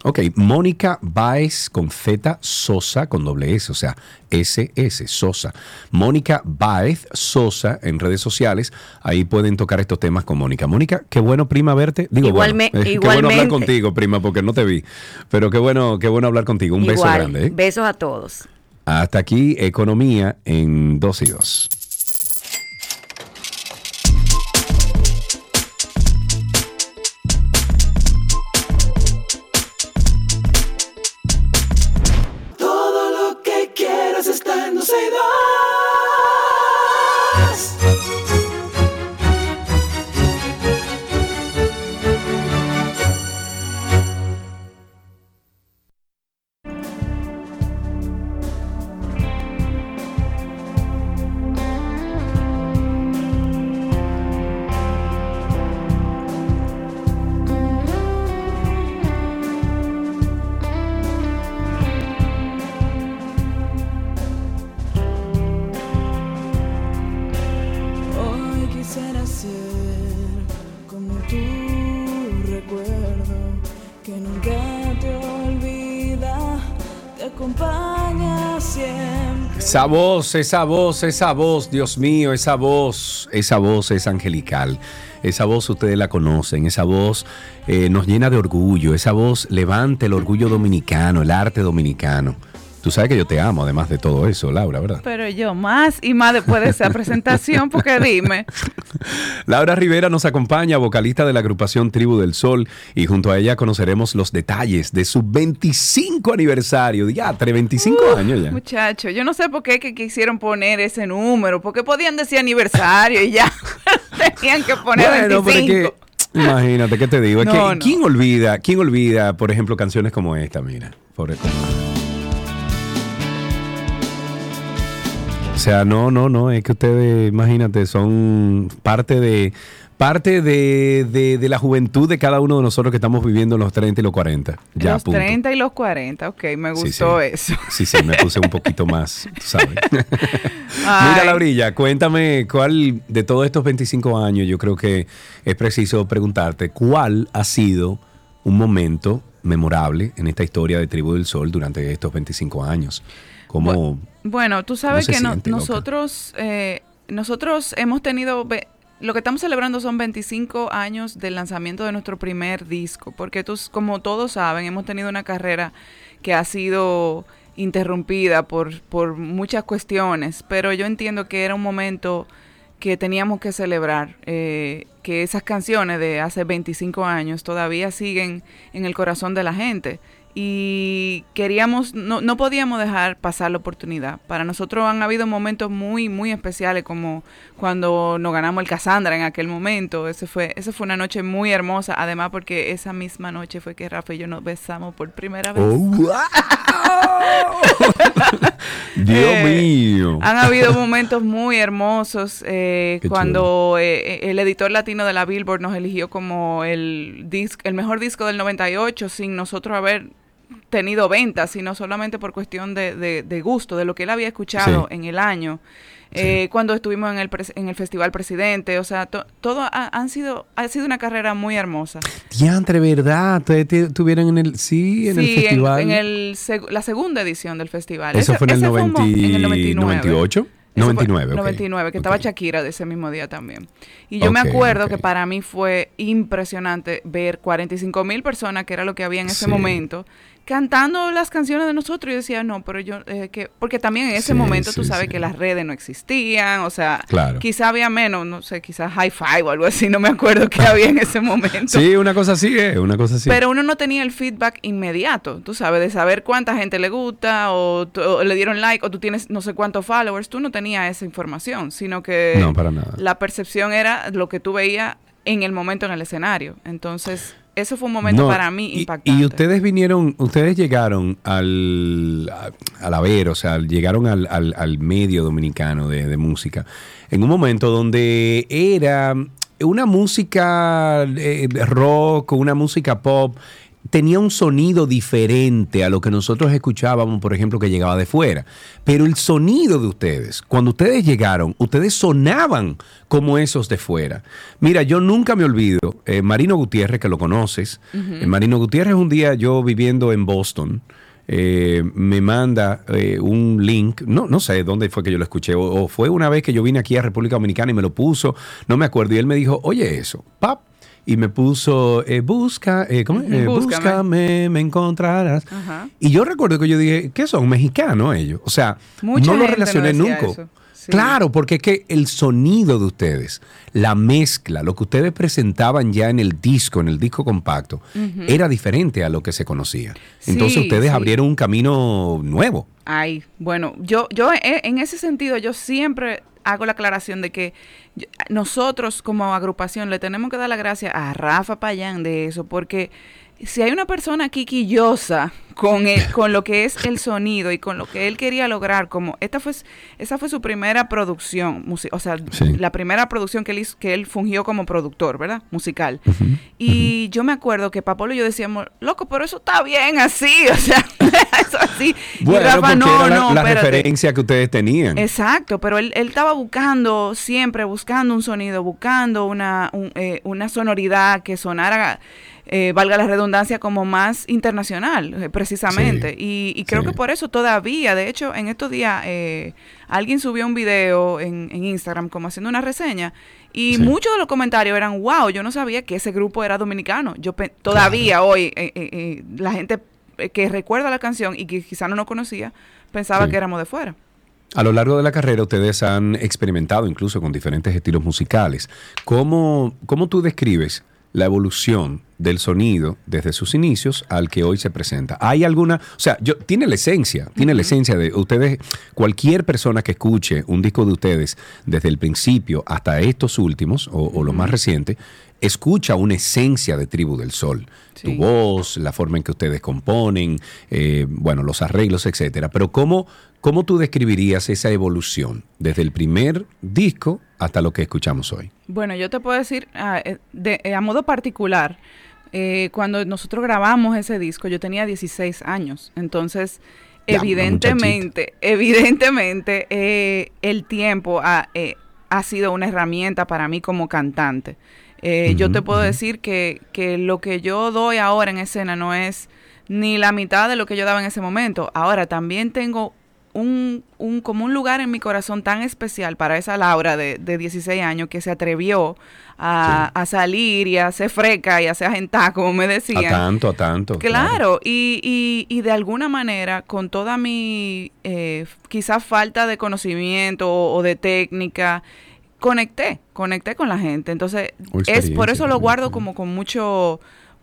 Ok, Mónica Baez con Z Sosa con doble S, o sea, SS Sosa. Mónica Baez Sosa en redes sociales, ahí pueden tocar estos temas con Mónica. Mónica, qué bueno prima verte. Digo, igualmente, bueno, qué bueno hablar contigo, prima, porque no te vi. Pero qué bueno, qué bueno hablar contigo. Un beso grande. ¿eh? Besos a todos. Hasta aquí, Economía en 2 y 2. Esa voz, esa voz, esa voz, Dios mío, esa voz, esa voz es angelical. Esa voz ustedes la conocen, esa voz eh, nos llena de orgullo, esa voz levanta el orgullo dominicano, el arte dominicano. Tú sabes que yo te amo, además de todo eso, Laura, ¿verdad? Pero yo más y más después de esa presentación, porque dime. Laura Rivera nos acompaña, vocalista de la agrupación Tribu del Sol, y junto a ella conoceremos los detalles de su 25 aniversario. Ya, 25 años ya. Muchacho, yo no sé por qué que quisieron poner ese número, porque podían decir aniversario y ya tenían que poner bueno, 25. Imagínate, ¿qué te digo? ¿quién olvida, quién olvida, por ejemplo, canciones como esta, mira? Por sea, no, no, no, es que ustedes, imagínate, son parte de parte de, la juventud de cada uno de nosotros que estamos viviendo en los 30 y los 40. Ya, los 30 y los 40, ok, me gustó eso. Sí, sí, me puse un poquito más, ¿sabes? Mira, Laurilla, cuéntame cuál de todos estos 25 años, yo creo que es preciso preguntarte, ¿cuál ha sido un momento memorable en esta historia de Tribu del Sol durante estos 25 años? ¿Cómo, bueno, tú sabes que nosotros, eh, nosotros hemos tenido lo que estamos celebrando son 25 años del lanzamiento de nuestro primer disco, porque tú, como todos saben, hemos tenido una carrera que ha sido interrumpida por, por muchas cuestiones, pero yo entiendo que era un momento que teníamos que celebrar, eh, que esas canciones de hace 25 años todavía siguen en el corazón de la gente y queríamos, no, no podíamos dejar pasar la oportunidad. Para nosotros han habido momentos muy, muy especiales, como cuando nos ganamos el Cassandra en aquel momento. Ese fue, esa fue una noche muy hermosa, además porque esa misma noche fue que Rafa y yo nos besamos por primera vez. Oh, Dios eh, mío. Han habido momentos muy hermosos eh, cuando eh, el editor latino de la Billboard nos eligió como el, disc, el mejor disco del 98 sin nosotros haber tenido ventas, sino solamente por cuestión de, de, gusto, de lo que él había escuchado en el año. Eh, cuando estuvimos en el, en el Festival Presidente, o sea, todo ha, han sido, ha sido una carrera muy hermosa. Diantre, ¿verdad? Estuvieron en el, sí, en el festival. En, el, la segunda edición del festival. Eso fue en el, 98. 99, 99, que estaba Shakira de ese mismo día también. Y yo me acuerdo que para mí fue impresionante ver 45 mil personas, que era lo que había en ese momento, cantando las canciones de nosotros. Y decía, no, pero yo, eh, que, porque también en ese momento tú sabes que las redes no existían, o sea, quizá había menos, no sé, quizás high five o algo así, no me acuerdo qué había en ese momento. Sí, una cosa así, eh, una cosa así. Pero uno no tenía el feedback inmediato, tú sabes, de saber cuánta gente le gusta o, le dieron like o tú tienes no sé cuántos followers, tú no tenías esa información, sino que no, para nada. la percepción era lo que tú veías en el momento en el escenario. Entonces, eso fue un momento para mí impactante. Y, ustedes vinieron, ustedes llegaron al, a, la ver, o sea, llegaron al, al, medio dominicano de, de, música, en un momento donde era una música eh, rock, una música pop, tenía un sonido diferente a lo que nosotros escuchábamos, por ejemplo, que llegaba de fuera. Pero el sonido de ustedes, cuando ustedes llegaron, ustedes sonaban como esos de fuera. Mira, yo nunca me olvido, eh, Marino Gutiérrez, que lo conoces, eh, Marino Gutiérrez un día yo viviendo en Boston, eh, me manda un link, no, no sé dónde fue que yo lo escuché, o, fue una vez que yo vine aquí a República Dominicana y me lo puso, no me acuerdo, y él me dijo, oye eso, pap, y me puso, eh, busca, eh, ¿cómo? Eh, búscame. me encontrarás. Y yo recuerdo que yo dije, ¿qué son? Mexicanos ellos. O sea, no lo relacioné nunca. Claro, porque es que el sonido de ustedes, la mezcla, lo que ustedes presentaban ya en el disco, en el disco compacto, era diferente a lo que se conocía. Entonces ustedes abrieron un camino nuevo. Ay, bueno, yo, yo en ese sentido, yo siempre hago la aclaración de que nosotros como agrupación le tenemos que dar la gracia a Rafa Payán de eso, porque si hay una persona quillosa con, con lo que es el sonido y con lo que él quería lograr, como esta fue, esa fue su primera producción, o sea, la primera producción que él, que él fungió como productor, ¿verdad? Musical. y yo me acuerdo que Papolo y yo decíamos, loco, pero eso está bien así, o sea, eso así. Bueno, y Rafa, no, era la, la referencia que ustedes tenían. Exacto, pero él, él estaba buscando, siempre buscando un sonido, buscando una, eh, una sonoridad que sonara eh, valga la redundancia, como más internacional, eh, precisamente. y, creo que por eso todavía, de hecho, en estos días eh, alguien subió un video en, Instagram como haciendo una reseña y muchos de los comentarios eran, wow, yo no sabía que ese grupo era dominicano. Yo Todavía hoy la gente que recuerda la canción y que quizá no nos conocía, pensaba que éramos de fuera. A lo largo de la carrera ustedes han experimentado incluso con diferentes estilos musicales. ¿Cómo, cómo tú describes la evolución del sonido desde sus inicios al que hoy se presenta. ¿Hay alguna, o sea, yo, tiene la esencia, tiene la esencia de ustedes, cualquier persona que escuche un disco de ustedes desde el principio hasta estos últimos o, lo más reciente, escucha una esencia de Tribu del Sol. Tu voz, la forma en que ustedes componen, eh, bueno, los arreglos, etcétera. Pero ¿cómo, ¿cómo tú describirías esa evolución desde el primer disco hasta lo que escuchamos hoy? Bueno, yo te puedo decir, ah, eh, eh, a modo particular, cuando nosotros grabamos ese disco, yo tenía 16 años. Entonces, evidentemente, evidentemente, el tiempo ha, ha sido una herramienta para mí como cantante. Eh, yo te puedo decir que, que lo que yo doy ahora en escena no es ni la mitad de lo que yo daba en ese momento. Ahora también tengo un, un, como un lugar en mi corazón tan especial para esa Laura de, de 16 años que se atrevió a, salir y a hacer freca y a hacer agentar, como me decían. A tanto, a tanto. Claro, Y, y, y, de alguna manera, con toda mi eh, quizás falta de conocimiento o de técnica, conecté, conecté con la gente. Entonces, es por eso lo guardo como con mucho,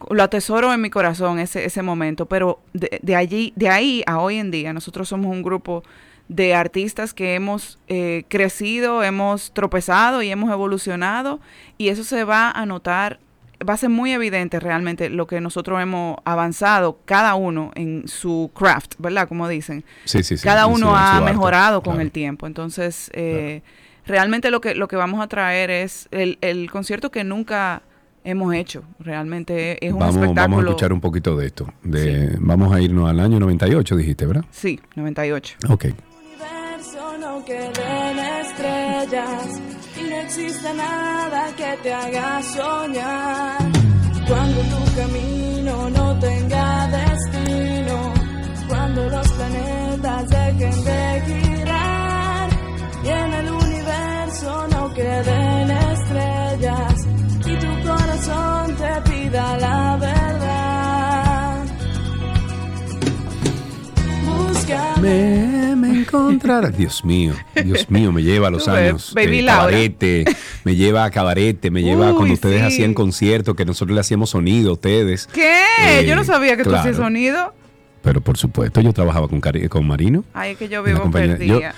lo atesoro en mi corazón ese, ese momento. Pero de, allí, de ahí a hoy en día, nosotros somos un grupo de artistas que hemos eh, crecido, hemos tropezado y hemos evolucionado y eso se va a notar, va a ser muy evidente realmente lo que nosotros hemos avanzado, cada uno en su craft, ¿verdad? Como dicen. Sí, sí, sí. Cada uno ha mejorado con el tiempo. Entonces, eh, realmente lo que, lo que vamos a traer es el, el concierto que nunca hemos hecho. Realmente es un vamos, espectáculo. Vamos a escuchar un poquito de esto. De, Vamos a irnos al año 98, dijiste, ¿verdad? Sí, 98. Ok. Universo no queden estrellas y no existe nada que te haga soñar. Cuando tu camino no tenga destino, cuando los planetas dejen de girar y en el no queden la verdad. Búscame. Me, encontrarás. Dios mío, Dios mío, me lleva a los años. Baby cabarete, me lleva a cabarete, me lleva a cuando ustedes hacían conciertos, que nosotros le hacíamos sonido a ustedes. ¿Qué? Yo no sabía que tú hacías sonido. Pero por supuesto, yo trabajaba con, con Marino. Ay, es que yo vivo perdida.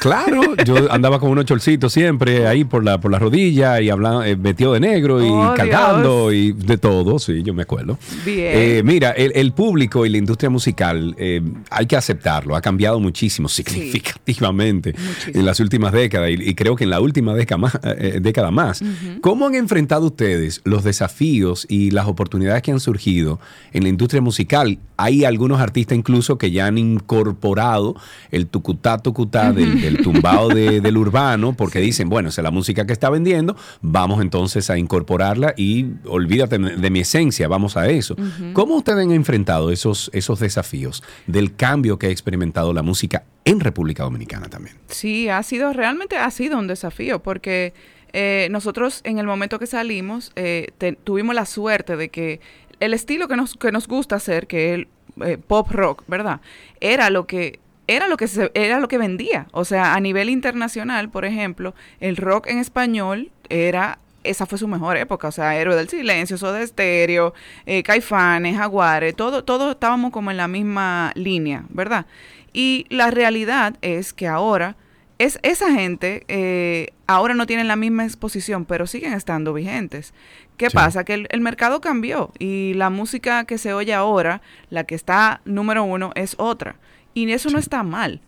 claro, yo andaba con unos chorcitos siempre ahí por la, por la rodilla y hablando, eh, metido de negro y oh, y de todo, sí, yo me acuerdo. Bien. Eh, mira, el, público y la industria musical, eh, hay que aceptarlo, ha cambiado muchísimo, significativamente en las últimas décadas y, creo que en la última década más. década más. ¿Cómo han enfrentado ustedes los desafíos y las oportunidades que han surgido en la industria musical? Hay algunos artistas incluso que ya han incorporado el tucutá tucutá del, tumbado del urbano, porque dicen, bueno, esa es la música que está vendiendo, vamos entonces a incorporarla y olvídate de mi esencia, vamos a eso. ¿Cómo ustedes han enfrentado esos, esos desafíos del cambio que ha experimentado la música en República Dominicana también? Sí, ha sido, realmente ha sido un desafío, porque... Eh, nosotros en el momento que salimos eh, tuvimos la suerte de que el estilo que nos, que nos gusta hacer, que el eh, pop rock, ¿verdad? Era lo que era lo que se, era lo que vendía. O sea, a nivel internacional, por ejemplo, el rock en español era esa fue su mejor época, o sea, Héroe del Silencio, Soda Estéreo, eh, Caifanes, Jaguares, todo, todos estábamos como en la misma línea, ¿verdad? Y la realidad es que ahora es esa gente eh, ahora no tienen la misma exposición, pero siguen estando vigentes. ¿Qué pasa? Que el, mercado cambió y la música que se oye ahora, la que está número uno, es otra. Y eso no está mal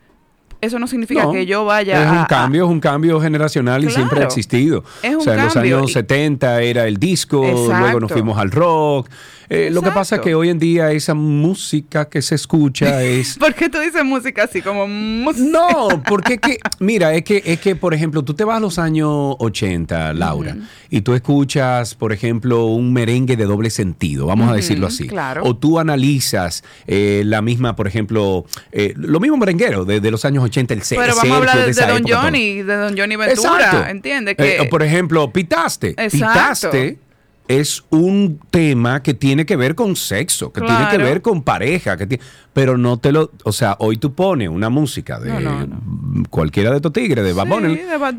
eso no significa que yo vaya es un cambio, es un cambio generacional y siempre ha existido. Es un o sea, en los años 70 era el disco, luego nos fuimos al rock. Eh, lo que pasa es que hoy en día esa música que se escucha es... ¿Por qué tú dices música así como No, porque que, mira, es que, es que, por ejemplo, tú te vas a los años 80, Laura, y tú escuchas, por ejemplo, un merengue de doble sentido, vamos a decirlo así. Claro. O tú analizas eh, la misma, por ejemplo, eh, lo mismo merenguero de, de los años 80 pero vamos a hablar de, Don Johnny, de Don Johnny Ventura, ¿entiendes? Que, por ejemplo, Pitaste. Pitaste es un tema que tiene que ver con sexo, que tiene que ver con pareja, que pero no te lo, o sea, hoy tú pones una música de cualquiera de estos tigres, de Bad Bunny.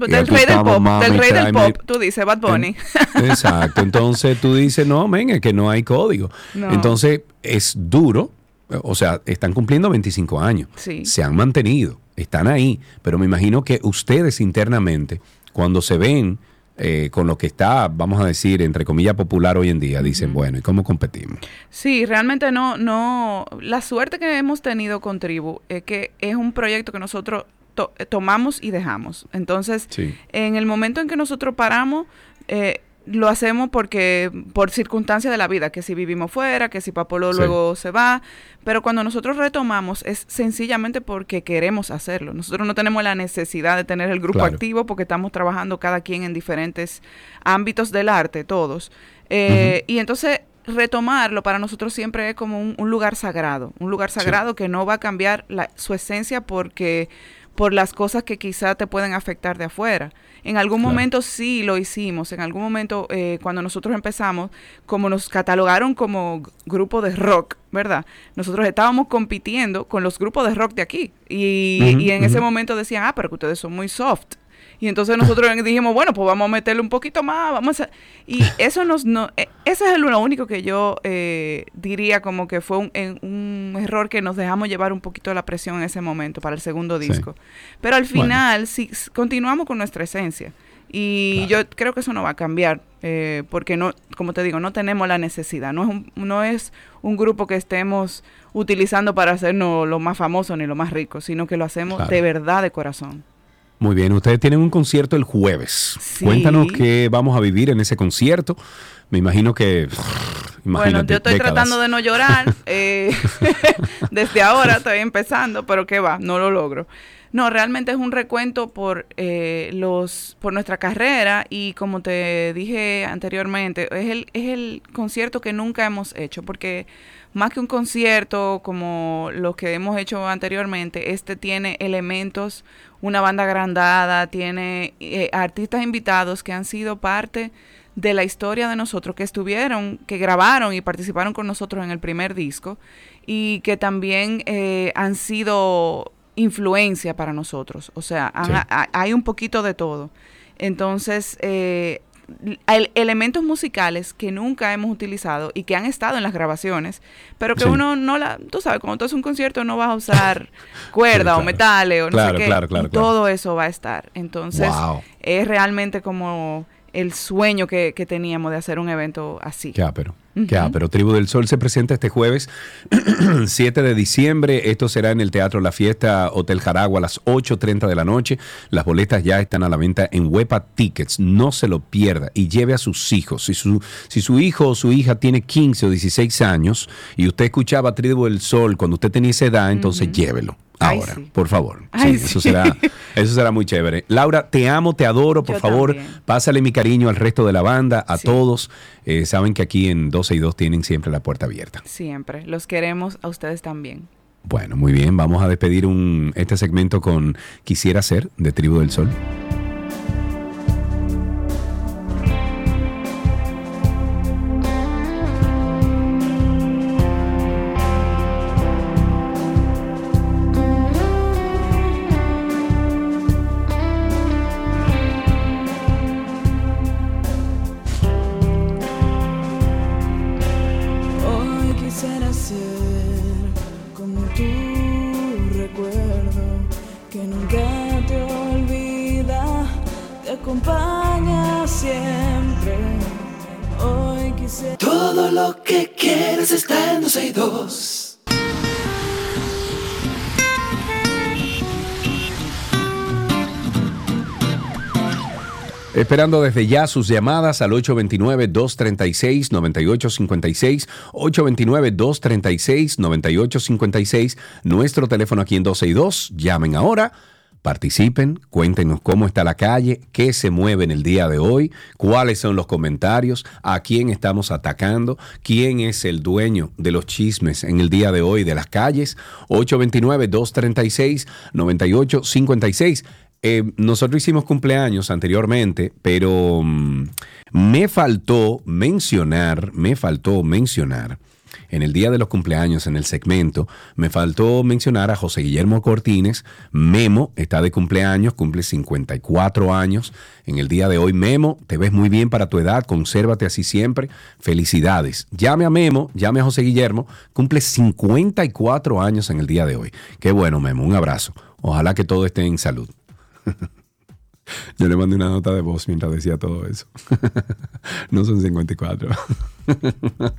del rey del pop, del rey del pop, tú dices Bad Bunny. Exacto, entonces tú dices, no, venga, que no hay código. Entonces es duro, o sea, están cumpliendo 25 años, se han mantenido, están ahí, pero me imagino que ustedes internamente, cuando se ven eh, con lo que está, vamos a decir, entre comillas, popular hoy en día, dicen, bueno, ¿y cómo competimos? Sí, realmente no, no, la suerte que hemos tenido con Tribu es que es un proyecto que nosotros tomamos y dejamos. Entonces, en el momento en que nosotros paramos, eh, lo hacemos porque por circunstancias de la vida, que si vivimos fuera, que si Papolo luego se va, pero cuando nosotros retomamos es sencillamente porque queremos hacerlo. Nosotros no tenemos la necesidad de tener el grupo activo porque estamos trabajando cada quien en diferentes ámbitos del arte, todos. Eh, y entonces retomarlo para nosotros siempre es como un, lugar sagrado, un lugar sagrado que no va a cambiar la, su esencia porque por las cosas que quizá te pueden afectar de afuera. En algún momento sí lo hicimos, en algún momento eh, cuando nosotros empezamos, como nos catalogaron como grupo de rock, ¿verdad? Nosotros estábamos compitiendo con los grupos de rock de aquí y, y en ese momento decían, ah, pero que ustedes son muy soft. Y entonces nosotros dijimos, bueno, pues vamos a meterle un poquito más, vamos a... Y eso nos... No, e, ese es lo único que yo eh, diría como que fue un, un, error que nos dejamos llevar un poquito de la presión en ese momento para el segundo disco. Pero al final, si continuamos con nuestra esencia. Y yo creo que eso no va a cambiar, eh, porque no, como te digo, no tenemos la necesidad. No es un, no es un grupo que estemos utilizando para hacernos lo más famoso ni lo más rico, sino que lo hacemos de verdad de corazón. Muy bien, ustedes tienen un concierto el jueves. Cuéntanos qué vamos a vivir en ese concierto. Me imagino que... Bueno, yo estoy tratando de no llorar. Eh, desde ahora estoy empezando, pero qué va, no lo logro. No, realmente es un recuento por eh, los por nuestra carrera y como te dije anteriormente, es el, es el concierto que nunca hemos hecho porque más que un concierto como los que hemos hecho anteriormente, este tiene elementos, una banda agrandada, tiene eh, artistas invitados que han sido parte de la historia de nosotros, que estuvieron, que grabaron y participaron con nosotros en el primer disco y que también eh, han sido influencia para nosotros. O sea, hay un poquito de todo. Entonces, eh, elementos musicales que nunca hemos utilizado y que han estado en las grabaciones, pero que uno no la, tú sabes, cuando tú haces un concierto no vas a usar cuerda o metales o no sé qué, todo eso va a estar. Entonces, es realmente como el sueño que, teníamos de hacer un evento así. Ya, pero. Pero Tribu del Sol se presenta este jueves 7 de diciembre. Esto será en el Teatro La Fiesta Hotel Jaragua a las 8.30 de la noche. Las boletas ya están a la venta en Wepa Tickets. No se lo pierda y lleve a sus hijos. Si su, si su hijo o su hija tiene 15 o 16 años y usted escuchaba Tribu del Sol cuando usted tenía esa edad, entonces llévelo ahora, por favor. Eso, será, eso será muy chévere. Laura, te amo, te adoro, por favor, pásale mi cariño al resto de la banda, a todos. Eh, saben que aquí en 12 y 2 tienen siempre la puerta abierta. Siempre, los queremos a ustedes también. Bueno, muy bien, vamos a despedir un, este segmento con Quisiera ser de Tribu del Sol. Esperando desde ya sus llamadas al 829-236-9856, 829-236-9856, nuestro teléfono aquí en 12 y 2. Llamen ahora, participen, cuéntenos cómo está la calle, qué se mueve en el día de hoy, cuáles son los comentarios, a quién estamos atacando, quién es el dueño de los chismes en el día de hoy de las calles, 829-236-9856 eh, nosotros hicimos cumpleaños anteriormente, pero mm, me faltó mencionar, me faltó mencionar en el día de los cumpleaños, en el segmento, me faltó mencionar a José Guillermo Cortines. Memo está de cumpleaños, cumple 54 años. En el día de hoy, Memo, te ves muy bien para tu edad, consérvate así siempre. Felicidades. Llame a Memo, llame a José Guillermo, cumple 54 años en el día de hoy. Qué bueno, Memo, un abrazo. Ojalá que todo esté en salud. Yo le mandé una nota de voz mientras decía todo eso. no son 54.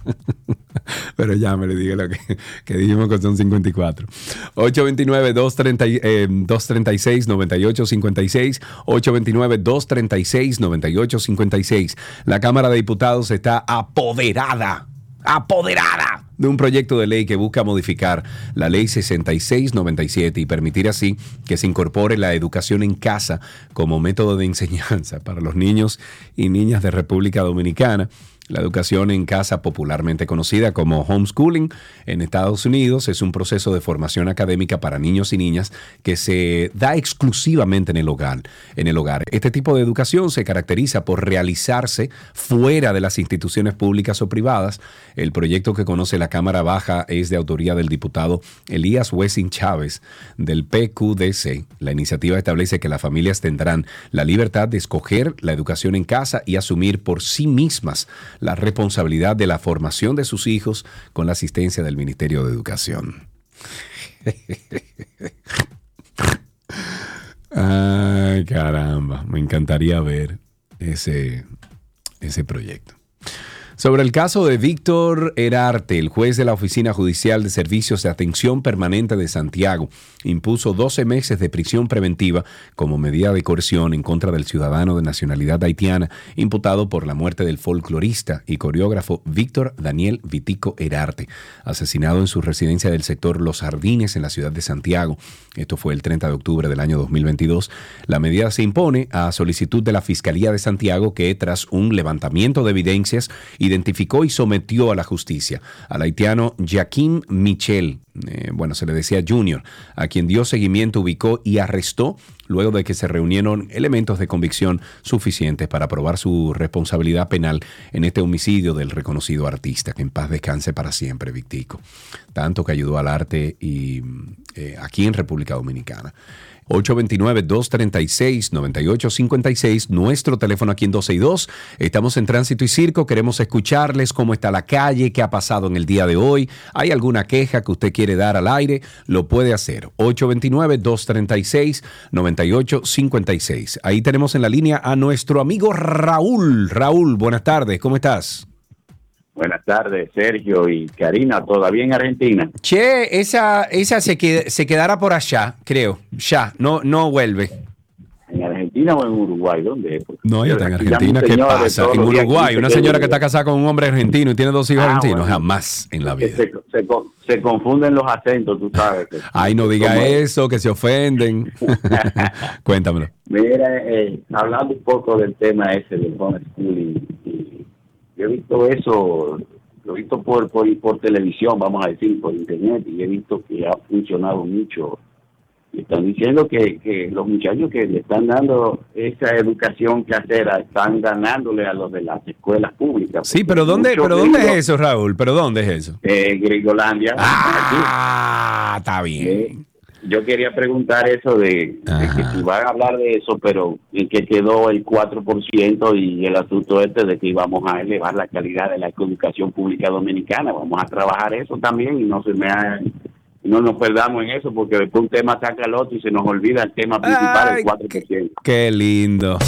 Pero ya me le dije lo que, que dijimos que son 54. 829-236-9856. 829-236-9856. La Cámara de Diputados está apoderada apoderada de un proyecto de ley que busca modificar la ley 6697 y permitir así que se incorpore la educación en casa como método de enseñanza para los niños y niñas de República Dominicana. La educación en casa, popularmente conocida como homeschooling en Estados Unidos, es un proceso de formación académica para niños y niñas que se da exclusivamente en el hogar. En el hogar. Este tipo de educación se caracteriza por realizarse fuera de las instituciones públicas o privadas. El proyecto que conoce la Cámara Baja es de autoría del diputado Elías Wessing Chávez del PQDC. La iniciativa establece que las familias tendrán la libertad de escoger la educación en casa y asumir por sí mismas la responsabilidad de la formación de sus hijos con la asistencia del Ministerio de Educación. Ay, caramba, me encantaría ver ese, ese proyecto. Sobre el caso de Víctor Herarte, el juez de la Oficina Judicial de Servicios de Atención Permanente de Santiago impuso 12 meses de prisión preventiva como medida de coerción en contra del ciudadano de nacionalidad haitiana imputado por la muerte del folclorista y coreógrafo Víctor Daniel Vitico Herarte, asesinado en su residencia del sector Los Jardines en la ciudad de Santiago. Esto fue el 30 de octubre del año 2022. La medida se impone a solicitud de la Fiscalía de Santiago que tras un levantamiento de evidencias identificó y sometió a la justicia. Al haitiano Jaquim Michel, eh, bueno, se le decía Junior, a quien dio seguimiento, ubicó y arrestó luego de que se reunieron elementos de convicción suficientes para probar su responsabilidad penal en este homicidio del reconocido artista, que en paz descanse para siempre, Victico, tanto que ayudó al arte y eh, aquí en República Dominicana. 829-236-9856, nuestro teléfono aquí en 262. Estamos en Tránsito y Circo, queremos escucharles cómo está la calle, qué ha pasado en el día de hoy. ¿Hay alguna queja que usted quiere dar al aire? Lo puede hacer. 829-236-9856. Ahí tenemos en la línea a nuestro amigo Raúl. Raúl, buenas tardes, ¿cómo estás? Buenas tardes, Sergio y Karina, ¿todavía en Argentina? Che, esa, esa se, se quedará por allá, creo. Ya, no, no vuelve. ¿En Argentina o en Uruguay? ¿Dónde No, ella está en Argentina. ¿Qué pasa? En Uruguay, una señora que está casada con un hombre argentino y tiene dos hijos ah, argentinos. Jamás en la vida. Se, confunden los acentos, tú sabes. Ay, no diga eso, que se ofenden. Cuéntamelo. Mira, eh, hablando un poco del tema ese del homeschooling yo he visto eso, lo he visto por, por, por televisión, vamos a decir, por internet, y he visto que ha funcionado mucho. Y están diciendo que, que los muchachos que le están dando esa educación casera están ganándole a los de las escuelas públicas. Sí, pero ¿dónde, pero ¿dónde es eso, Raúl? ¿Pero dónde es eso? Eh, Gringolandia. Ah, está bien. Eh, yo quería preguntar eso de, que si van a hablar de eso, pero en que quedó el 4% y el asunto este de que íbamos a elevar la calidad de la educación pública dominicana. Vamos a trabajar eso también y no se me no nos perdamos en eso porque después un tema saca el otro y se nos olvida el tema principal, el 4%. qué lindo.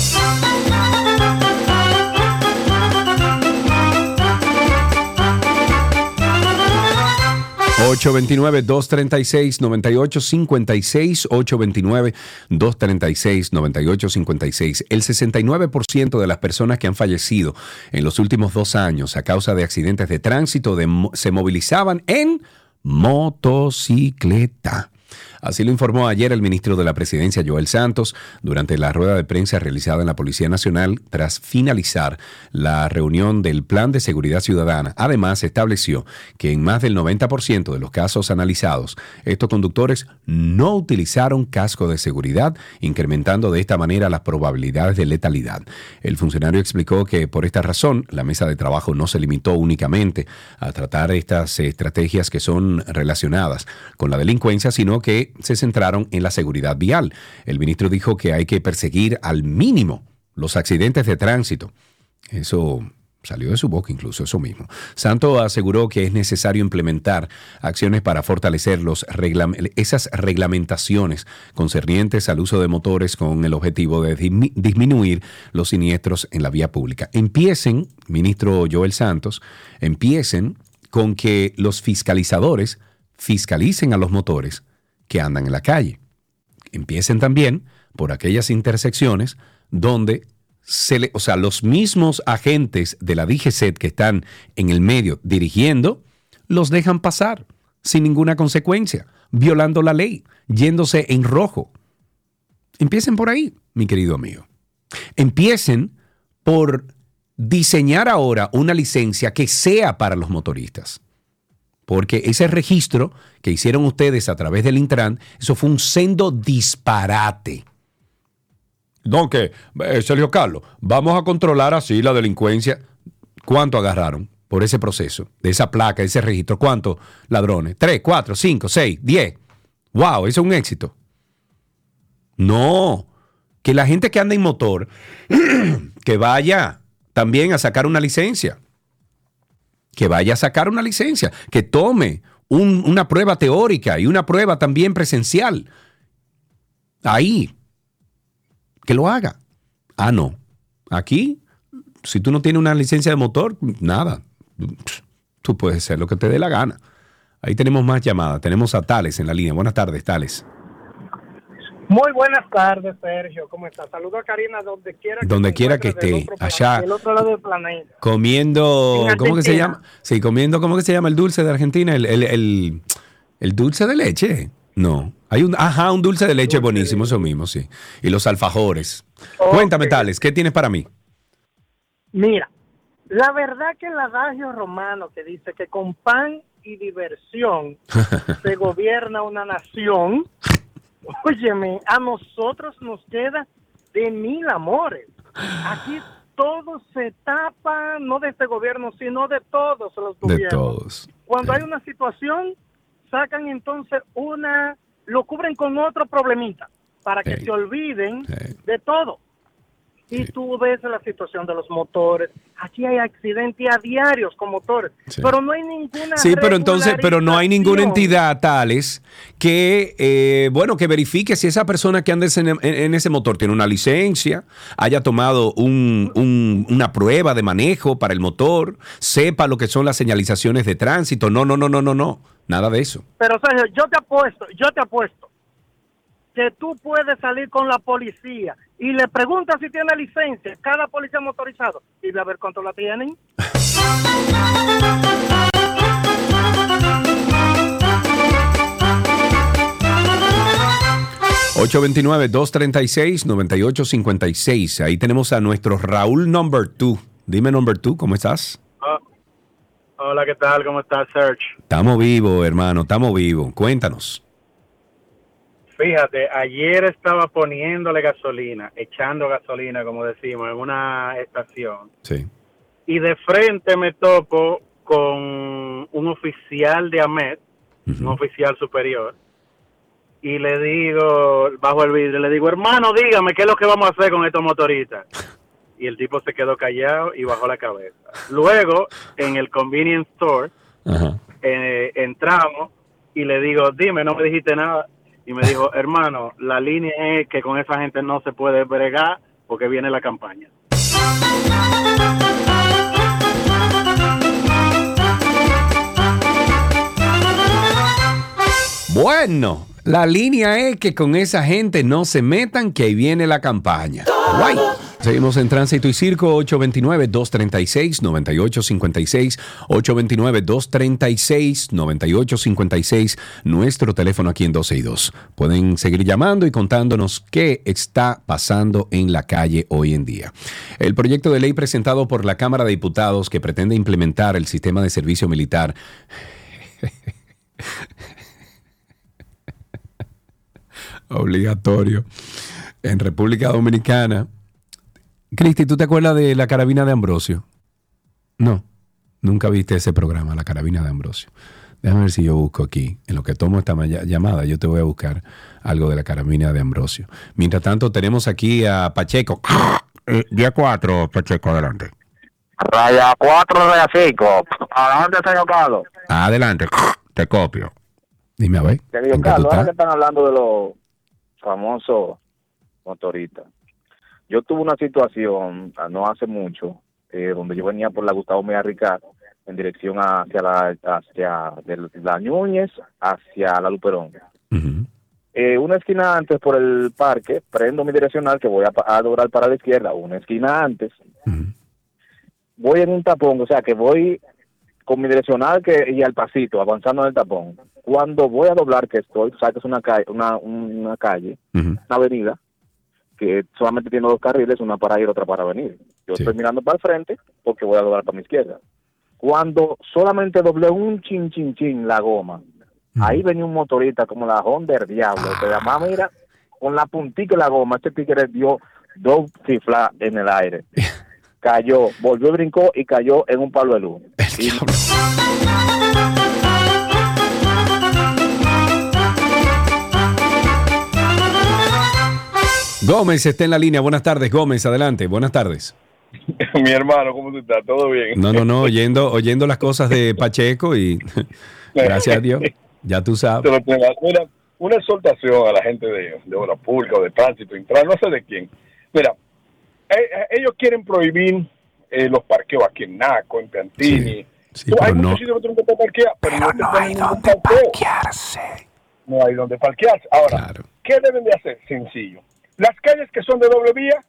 829-236-9856, 829-236-9856. El 69% de las personas que han fallecido en los últimos dos años a causa de accidentes de tránsito se movilizaban en motocicleta. Así lo informó ayer el ministro de la Presidencia, Joel Santos, durante la rueda de prensa realizada en la Policía Nacional tras finalizar la reunión del Plan de Seguridad Ciudadana. Además, estableció que en más del 90% de los casos analizados, estos conductores no utilizaron casco de seguridad, incrementando de esta manera las probabilidades de letalidad. El funcionario explicó que por esta razón la mesa de trabajo no se limitó únicamente a tratar estas estrategias que son relacionadas con la delincuencia, sino que se centraron en la seguridad vial. El ministro dijo que hay que perseguir al mínimo los accidentes de tránsito. Eso salió de su boca incluso eso mismo. Santo aseguró que es necesario implementar acciones para fortalecer los esas reglamentaciones concernientes al uso de motores con el objetivo de disminuir los siniestros en la vía pública. Empiecen, ministro Joel Santos, empiecen con que los fiscalizadores fiscalicen a los motores que andan en la calle. Empiecen también por aquellas intersecciones donde se le, o sea, los mismos agentes de la DGCET que están en el medio dirigiendo, los dejan pasar sin ninguna consecuencia, violando la ley, yéndose en rojo. Empiecen por ahí, mi querido amigo. Empiecen por diseñar ahora una licencia que sea para los motoristas. Porque ese registro que hicieron ustedes a través del Intran, eso fue un sendo disparate. No, que, eh, Sergio Carlos, vamos a controlar así la delincuencia. ¿Cuánto agarraron por ese proceso, de esa placa, de ese registro? ¿Cuántos ladrones? ¿Tres, cuatro, cinco, seis, diez? ¡Wow! Eso es un éxito. No, que la gente que anda en motor, que vaya también a sacar una licencia que vaya a sacar una licencia, que tome una prueba teórica y una prueba también presencial. Ahí, que lo haga. Ah, no. Aquí, si tú no tienes una licencia de motor, nada. Tú puedes hacer lo que te dé la gana. Ahí tenemos más llamadas. Tenemos a Tales en la línea. Buenas tardes, Tales. Muy buenas tardes, Sergio. ¿Cómo estás? Saludo a Karina donde quiera que, donde quiera que esté, allá. otro lado del planeta. Comiendo, ¿cómo que se llama? Sí, comiendo, ¿cómo que se llama el dulce de Argentina? El, el, el, dulce de leche. No. Hay un, ajá, un dulce de leche buenísimo, eso mismo, sí. Y los alfajores. Cuéntame, Tales, ¿qué tienes para mí? Mira, la verdad que el adagio romano que dice que con pan y diversión se gobierna una nación Óyeme, a nosotros nos queda de mil amores. Aquí todo se tapa, no de este gobierno, sino de todos los gobiernos. De todos. Cuando hay una situación, sacan entonces una, lo cubren con otro problemita, para que se olviden de todo. Y tú ves la situación de los motores. Aquí hay accidentes a diarios con motores, pero no hay ninguna. Sí, pero entonces, pero no hay ninguna entidad tales que, eh, bueno, que verifique si esa persona que anda en, ese motor tiene una licencia, haya tomado una prueba de manejo para el motor, sepa lo que son las señalizaciones de tránsito. No, no, no, no, no, no. Nada de eso. Pero Sergio, yo te apuesto, yo te apuesto que tú puedes salir con la policía y le preguntas si tiene licencia cada policía motorizado y ve a ver cuánto la tienen. 829-236-9856. Ahí tenemos a nuestro Raúl Number 2. Dime Number 2, ¿cómo estás? Ah, hola, ¿qué tal? ¿Cómo estás, Serge? Estamos vivos, hermano, estamos vivos. Cuéntanos. Fíjate, ayer estaba poniéndole gasolina, echando gasolina, como decimos, en una estación. Sí. Y de frente me topo con un oficial de AMET, un oficial superior, y le digo, bajo el vidrio, le digo, hermano, dígame, ¿qué es lo que vamos a hacer con estos motoristas? Y el tipo se quedó callado y bajó la cabeza. Luego, en el convenience store, eh, entramos y le digo, dime, no me dijiste nada y me dijo, hermano, la línea es que con esa gente no se puede bregar porque viene la campaña. Bueno, la línea es que con esa gente no se metan, que ahí viene la campaña. Seguimos en Tránsito y Circo, 829-236-9856, 829-236-9856, nuestro teléfono aquí en 12 y 2. Pueden seguir llamando y contándonos qué está pasando en la calle hoy en día. El proyecto de ley presentado por la Cámara de Diputados que pretende implementar el sistema de servicio militar obligatorio en República Dominicana Cristi, ¿tú te acuerdas de la carabina de Ambrosio? No, nunca viste ese programa, la carabina de Ambrosio. Déjame ver si yo busco aquí, en lo que tomo esta llamada, yo te voy a buscar algo de la carabina de Ambrosio. Mientras tanto, tenemos aquí a Pacheco. Eh, día 4, Pacheco, adelante. Raya 4, raya 5. Adelante, señor Carlos. Adelante, te copio. Dime a ver. Señor Carlos, ahora que están hablando de los famosos motoristas. Yo tuve una situación ah, no hace mucho, eh, donde yo venía por la Gustavo Mejía Ricard en dirección hacia la hacia la Núñez hacia la Luperón. eh, una esquina antes por el parque, prendo mi direccional que voy a, lograr para la izquierda, una esquina antes. Voy en un tapón, o sea que voy con mi direccional que y al pasito, avanzando en el tapón. Cuando voy a doblar, que estoy, o sea que es una calle, una, una calle, una avenida, que solamente tiene dos carriles, una para ir, otra para venir. Yo estoy mirando para el frente porque voy a doblar para mi izquierda. Cuando solamente doblé un chin, chin, chin la goma, ahí venía un motorista como la Honda del Diablo. Se llama, mira, con la puntita de la goma, este tigre dio dos cifras en el aire. cayó, volvió, brincó y cayó en un palo de luz. Gómez está en la línea. Buenas tardes, Gómez. Adelante. Buenas tardes. Mi hermano, ¿cómo tú estás? ¿Todo bien? No, no, no. Oyendo, oyendo las cosas de Pacheco y gracias a Dios. Ya tú sabes. Mira, una exhortación a la gente de, de obra pública o de tránsito, no sé de quién. Mira, eh, eh, ellos quieren prohibir eh, los parqueos aquí en Naco, en Piantini. Sí, hay muchos no, sitios que tú no parquear, pero, no, no hay donde parquearse. No hay donde parquearse. Ahora, ¿qué deben de hacer? Sencillo las calles que son de doble vía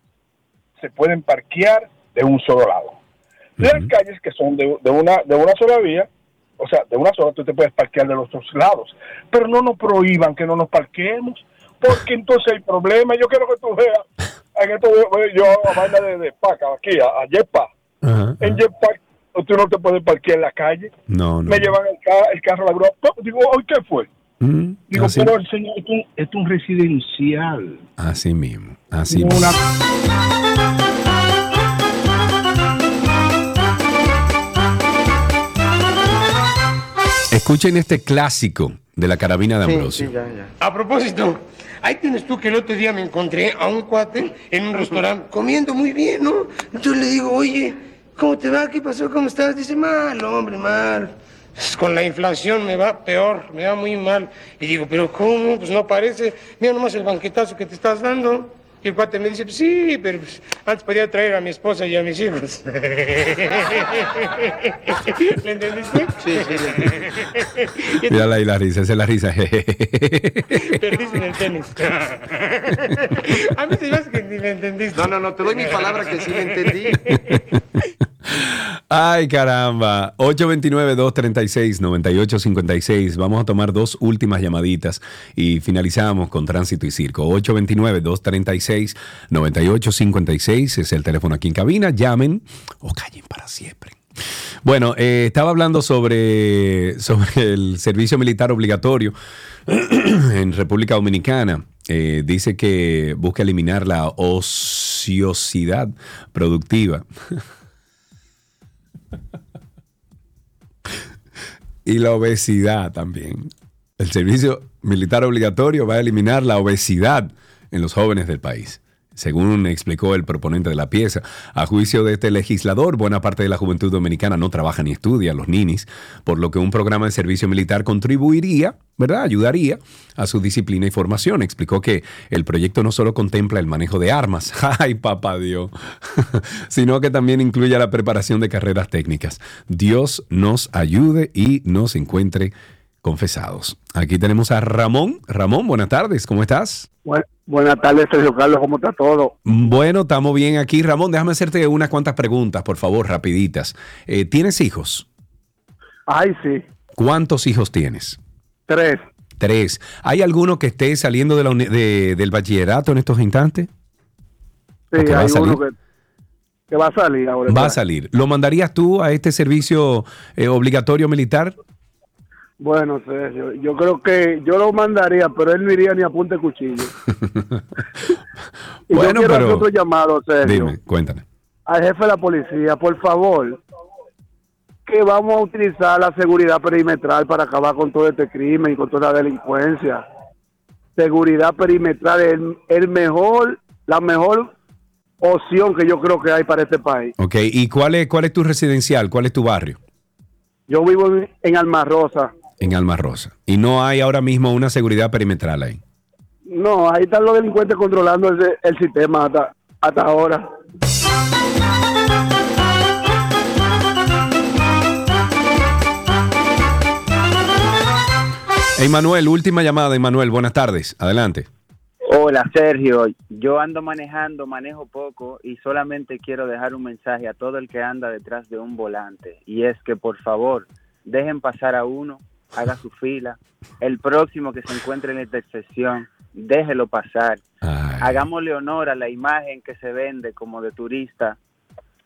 se pueden parquear de un solo lado. Las calles que son de, una, de una sola vía, o sea, de una sola, tú te puedes parquear de los dos lados. Pero no nos prohíban que no nos parquemos, porque entonces hay problema. Yo quiero que tú veas, en esto yo hago vaina de, de paca aquí, a, Yepa. en Yepa tú no te puedes parquear en la calle. No, no. Me llevan el, el carro a la grúa. Digo, ¿hoy qué fue? Mm, Digo, pero el señor, es un, residencial. Así mismo, así mismo. Escuchen este clásico de la carabina de Ambrosio. A propósito, ahí tienes tú que el otro día me encontré a un cuate en un restaurante comiendo muy bien, ¿no? Yo le digo, oye, ¿cómo te va? ¿Qué pasó? ¿Cómo estás? Dice, mal, hombre, mal. Con la inflación me va peor, me va muy mal. Y digo, ¿pero cómo? Pues no parece. Mira nomás el banquetazo que te estás dando. Y el cuate me dice, pues sí, pero pues, antes podía traer a mi esposa y a mis hijos. ¿Le entendiste? Sí, sí. Mira ahí la risa, esa es la risa. Perdiste en el tenis. a mí te ves que ni me entendiste. No, no, no, te doy mi palabra que sí me entendí. Ay, caramba. 829-236-9856. Vamos a tomar dos últimas llamaditas y finalizamos con Tránsito y Circo. 829-236-9856 es el teléfono aquí en cabina. Llamen o callen para siempre. Bueno, eh, estaba hablando sobre, sobre el servicio militar obligatorio en República Dominicana. Eh, dice que busca eliminar la ociosidad productiva. y la obesidad también. El servicio militar obligatorio va a eliminar la obesidad en los jóvenes del país. Según explicó el proponente de la pieza, a juicio de este legislador, buena parte de la juventud dominicana no trabaja ni estudia, los ninis, por lo que un programa de servicio militar contribuiría, ¿verdad? Ayudaría a su disciplina y formación. Explicó que el proyecto no solo contempla el manejo de armas, ¡ay, papá Dios! sino que también incluye la preparación de carreras técnicas. Dios nos ayude y nos encuentre confesados. Aquí tenemos a Ramón. Ramón, buenas tardes, ¿cómo estás? Buenas tardes, Sergio Carlos, ¿cómo está todo? Bueno, estamos bien aquí. Ramón, déjame hacerte unas cuantas preguntas, por favor, rapiditas. Eh, ¿Tienes hijos? Ay, sí. ¿Cuántos hijos tienes? Tres. Tres. ¿Hay alguno que esté saliendo de la del bachillerato en estos instantes? Sí, hay uno que, va a salir ahora. Va a salir. ¿Lo mandarías tú a este servicio eh, obligatorio militar? Bueno, Sergio, yo creo que yo lo mandaría, pero él no iría ni a punta de cuchillo. y bueno, yo quiero pero... otro llamado, Sergio. Dime, cuéntame. Al jefe de la policía, por favor, que vamos a utilizar la seguridad perimetral para acabar con todo este crimen y con toda la delincuencia. Seguridad perimetral es el mejor, la mejor opción que yo creo que hay para este país. Ok, ¿y cuál es, cuál es tu residencial? ¿Cuál es tu barrio? Yo vivo en Alma Rosa en Alma Rosa. Y no hay ahora mismo una seguridad perimetral ahí. No, ahí están los delincuentes controlando el, sistema hasta, hasta ahora. Emanuel, última llamada, Emanuel, buenas tardes, adelante. Hola Sergio, yo ando manejando, manejo poco y solamente quiero dejar un mensaje a todo el que anda detrás de un volante y es que por favor dejen pasar a uno haga su fila. El próximo que se encuentre en la intersección, déjelo pasar. Hagámosle honor a la imagen que se vende como de turista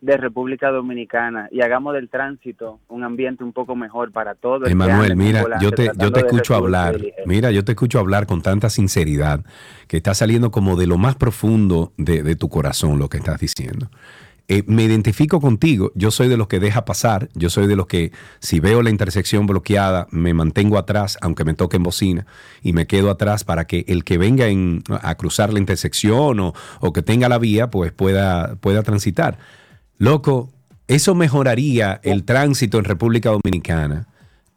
de República Dominicana y hagamos del tránsito un ambiente un poco mejor para todos. Emanuel, mira, yo te, yo te escucho hablar, mira, yo te escucho hablar con tanta sinceridad que está saliendo como de lo más profundo de, de tu corazón lo que estás diciendo. Eh, me identifico contigo, yo soy de los que deja pasar, yo soy de los que si veo la intersección bloqueada, me mantengo atrás, aunque me toque en bocina, y me quedo atrás para que el que venga a cruzar la intersección o, o, que tenga la vía, pues pueda, pueda transitar. Loco, eso mejoraría el tránsito en República Dominicana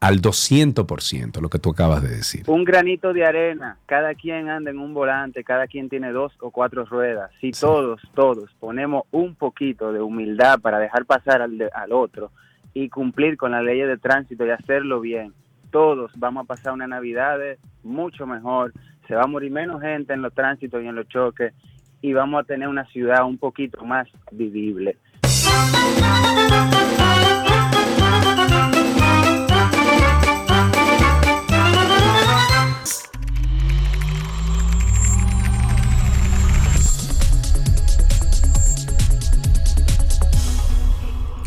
al 200%, lo que tú acabas de decir. Un granito de arena, cada quien anda en un volante, cada quien tiene dos o cuatro ruedas. Si todos, todos ponemos un poquito de humildad para dejar pasar al, al otro y cumplir con las leyes de tránsito y hacerlo bien, todos vamos a pasar una Navidad mucho mejor, se va a morir menos gente en los tránsitos y en los choques y vamos a tener una ciudad un poquito más vivible.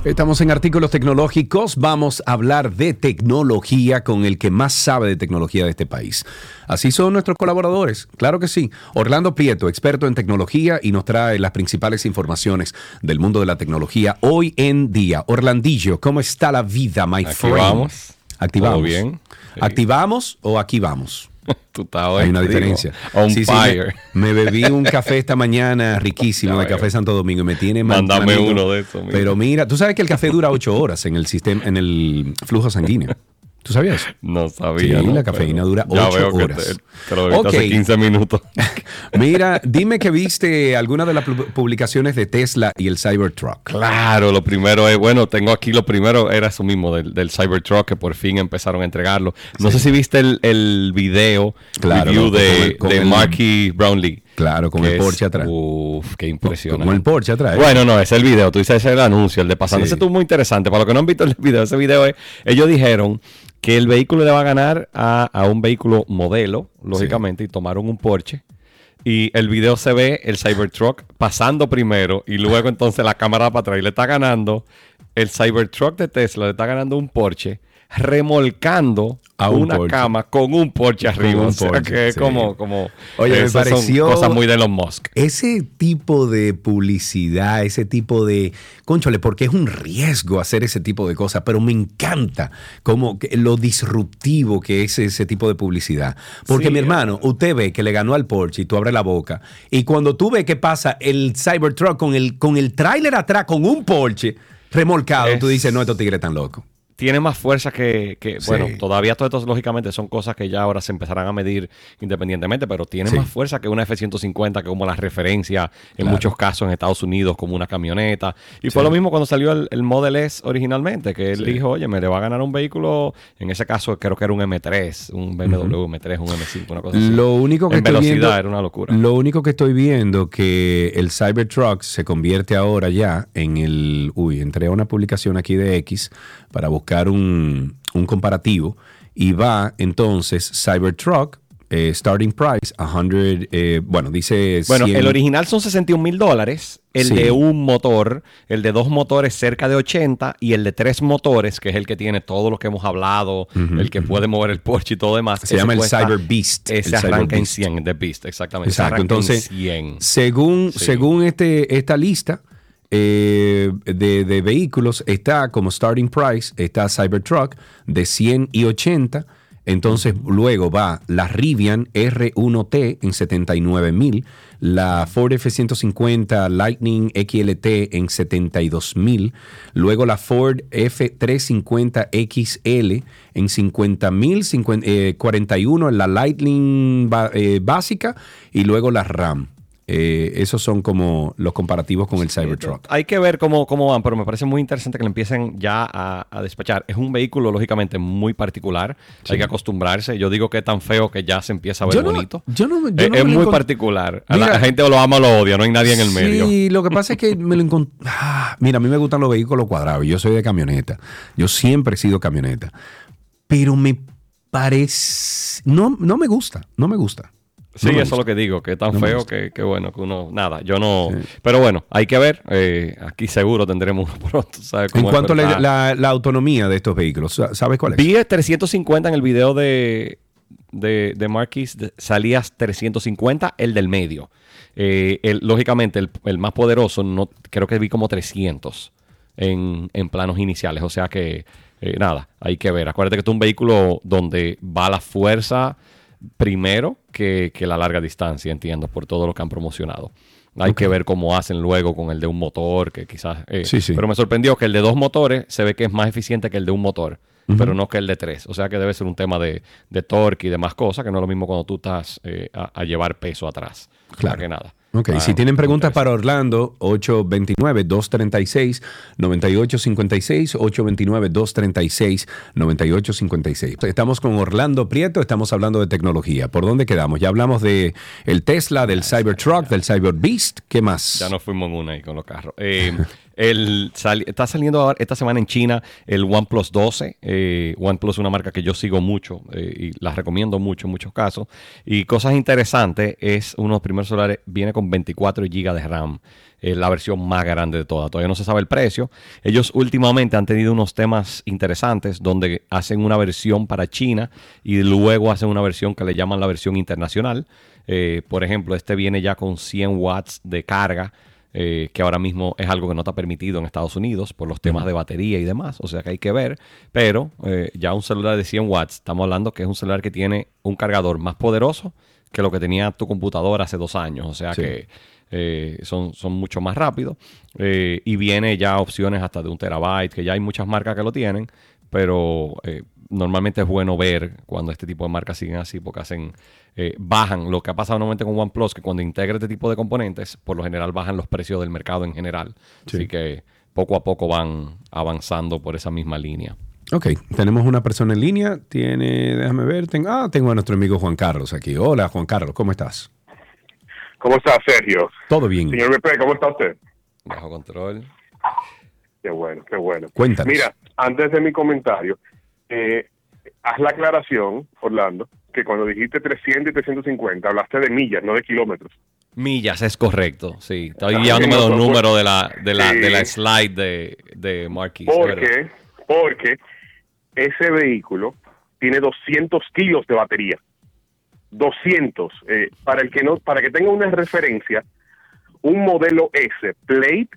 Estamos en artículos tecnológicos. Vamos a hablar de tecnología con el que más sabe de tecnología de este país. Así son nuestros colaboradores, claro que sí. Orlando Prieto, experto en tecnología y nos trae las principales informaciones del mundo de la tecnología hoy en día. Orlandillo, ¿cómo está la vida, my friend? Activamos. bien? ¿Activamos o aquí vamos? Hay una diferencia. On fire. me, bebí un café esta mañana riquísimo de Café Santo Domingo y me tiene Mándame uno de esos. Pero mira, tú sabes que el café dura ocho horas en el sistema, en el flujo sanguíneo. ¿Tú sabías? No sabía. Sí, la cafeína dura 8 horas. te, lo hace 15 minutos. Mira, dime que viste alguna de las publicaciones de Tesla y el Cybertruck. Claro, lo primero es, bueno, tengo aquí lo primero, era eso mismo, del, del Cybertruck, que por fin empezaron a entregarlo. No sé si viste el, el video claro, review de, de Marky Brownlee. Claro, con el Porsche atrás. Uf, qué impresionante. Con el Porsche atrás. Bueno, no, es el video. Tú dices, es el anuncio, el de pasando. Ese estuvo muy interesante. Para los que no han visto el video, ese video es, ellos dijeron que el vehículo le va a ganar a, un vehículo modelo, lógicamente, y tomaron un Porsche. Y el video se ve el Cybertruck pasando primero y luego entonces la cámara para atrás y le está ganando el Cybertruck de Tesla, le está ganando un Porsche remolcando a una cama con un Porsche arriba. o sea que es como, como. Oye, me pareció. Cosas muy de Elon Musk. Ese tipo de publicidad, ese tipo de. Conchole, porque es un riesgo hacer ese tipo de cosas, pero me encanta como lo disruptivo que es ese tipo de publicidad. Porque mi hermano, usted ve que le ganó al Porsche y tú abres la boca. Y cuando tú ves que pasa el Cybertruck con el, con el tráiler atrás con un Porsche remolcado, tú dices, no, estos tigres tan locos. Tiene más fuerza que, que bueno, todavía todo esto lógicamente son cosas que ya ahora se empezarán a medir independientemente, pero tiene más fuerza que una F-150, que como la referencia en muchos casos en Estados Unidos como una camioneta. Y fue lo mismo cuando salió el, Model S originalmente, que él dijo, oye, me le va a ganar un vehículo, en ese caso creo que era un M3, un BMW M3, un M5, una cosa así. Lo único que en velocidad era una locura. Lo único que estoy viendo que el Cybertruck se convierte ahora ya en el, uy, entré a una publicación aquí de X para buscar un, comparativo y va entonces Cybertruck, eh, starting price, 100, eh, bueno, dice... Bueno, el original son 61 mil dólares, el de un motor, el de dos motores cerca de 80 y el de tres motores, que es el que tiene todo lo que hemos hablado, el que puede mover el Porsche y todo demás. Se llama el Cyber Beast. Ese arranca en 100, de Beast, exactamente. Exacto, entonces, según, según este, esta lista... Eh, de, vehículos está como starting price, está Cybertruck de 100 y 80. Entonces luego va la Rivian R1T en 79 mil, la Ford F150 Lightning XLT en 72 mil, luego la Ford F350 XL en 50 mil, 41 en la Lightning eh, básica y luego la RAM. Eh, esos son como los comparativos con el Cybertruck. Hay que ver cómo, cómo van, pero me parece muy interesante que le empiecen ya a, despachar. Es un vehículo, lógicamente, muy particular. Hay que acostumbrarse. Yo digo que es tan feo que ya se empieza a ver bonito. Yo no, es, muy particular. la gente lo ama o lo odia, no hay nadie en el medio. Sí, lo que pasa es que me lo encontré. Ah, mira, a mí me gustan los vehículos cuadrados. Yo soy de camioneta. Yo siempre he sido camioneta. Pero me parece. No, no me gusta. No me gusta. Sí, eso es lo que digo, que es tan feo que, bueno, que uno, nada, yo no, pero bueno, hay que ver, eh, aquí seguro tendremos pronto. en cuanto a la, autonomía de estos vehículos, ¿sabes cuál es? Vi 350 en el video de, de, de Marquis, salías 350, el del medio. Eh, lógicamente, el, más poderoso, no, creo que vi como 300 en, en planos iniciales, o sea que, eh, nada, hay que ver. Acuérdate que es un vehículo donde va la fuerza primero que, la larga distancia, entiendo, por todo lo que han promocionado. Hay que ver cómo hacen luego con el de un motor, que quizás... Eh, pero me sorprendió que el de dos motores se ve que es más eficiente que el de un motor, pero no que el de tres. O sea que debe ser un tema de, torque y demás cosas, que no es lo mismo cuando tú estás eh, a, llevar peso atrás. Claro. que nada. Ok, si tienen preguntas para Orlando, 829-236-9856, 829-236-9856. Estamos con Orlando Prieto, estamos hablando de tecnología. ¿Por dónde quedamos? Ya hablamos de el Tesla, del Cybertruck, del Cyber Beast. ¿Qué más? Ya nos fuimos en una ahí con los carros. Eh, El, está saliendo esta semana en China el OnePlus 12. Eh, OnePlus es una marca que yo sigo mucho eh, y la recomiendo mucho en muchos casos. Y cosas interesantes es uno de los primeros celulares, viene con 24 GB de RAM. Es la versión más grande de todas. Todavía no se sabe el precio. Ellos últimamente han tenido unos temas interesantes donde hacen una versión para China y luego hacen una versión que le llaman la versión internacional. Eh, por ejemplo, este viene ya con 100 watts de carga eh, que ahora mismo es algo que no está permitido en Estados Unidos por los temas de batería y demás, o sea que hay que ver, pero eh, ya un celular de 100 watts, estamos hablando que es un celular que tiene un cargador más poderoso que lo que tenía tu computadora hace dos años, o sea que eh, son, son mucho más rápidos y viene ya opciones hasta de un terabyte, que ya hay muchas marcas que lo tienen, pero normalmente es bueno ver cuando este tipo de marcas siguen así porque hacen eh, bajan lo que ha pasado normalmente con OnePlus que cuando integra este tipo de componentes por lo general bajan los precios del mercado en general así que poco a poco van avanzando por esa misma línea Ok, tenemos una persona en línea. Tiene, déjame ver, ah, tengo a nuestro amigo Juan Carlos aquí. Hola, Juan Carlos, ¿cómo estás? ¿Cómo está, Sergio? Todo bien. Señor BP, ¿cómo está usted? Bajo control. Qué bueno, qué bueno. Cuéntanos. Mira, antes de mi comentario, eh, haz la aclaración, Orlando, que cuando dijiste 300 y 350, hablaste de millas, no de kilómetros. Millas, es correcto, sí. Estoy llevándome los números de la, de la, de la slide de, de Marquis. Porque, porque ese vehículo tiene 200 kilos de batería. 200. Eh, para el que no, para que tenga una referencia, un modelo S Plate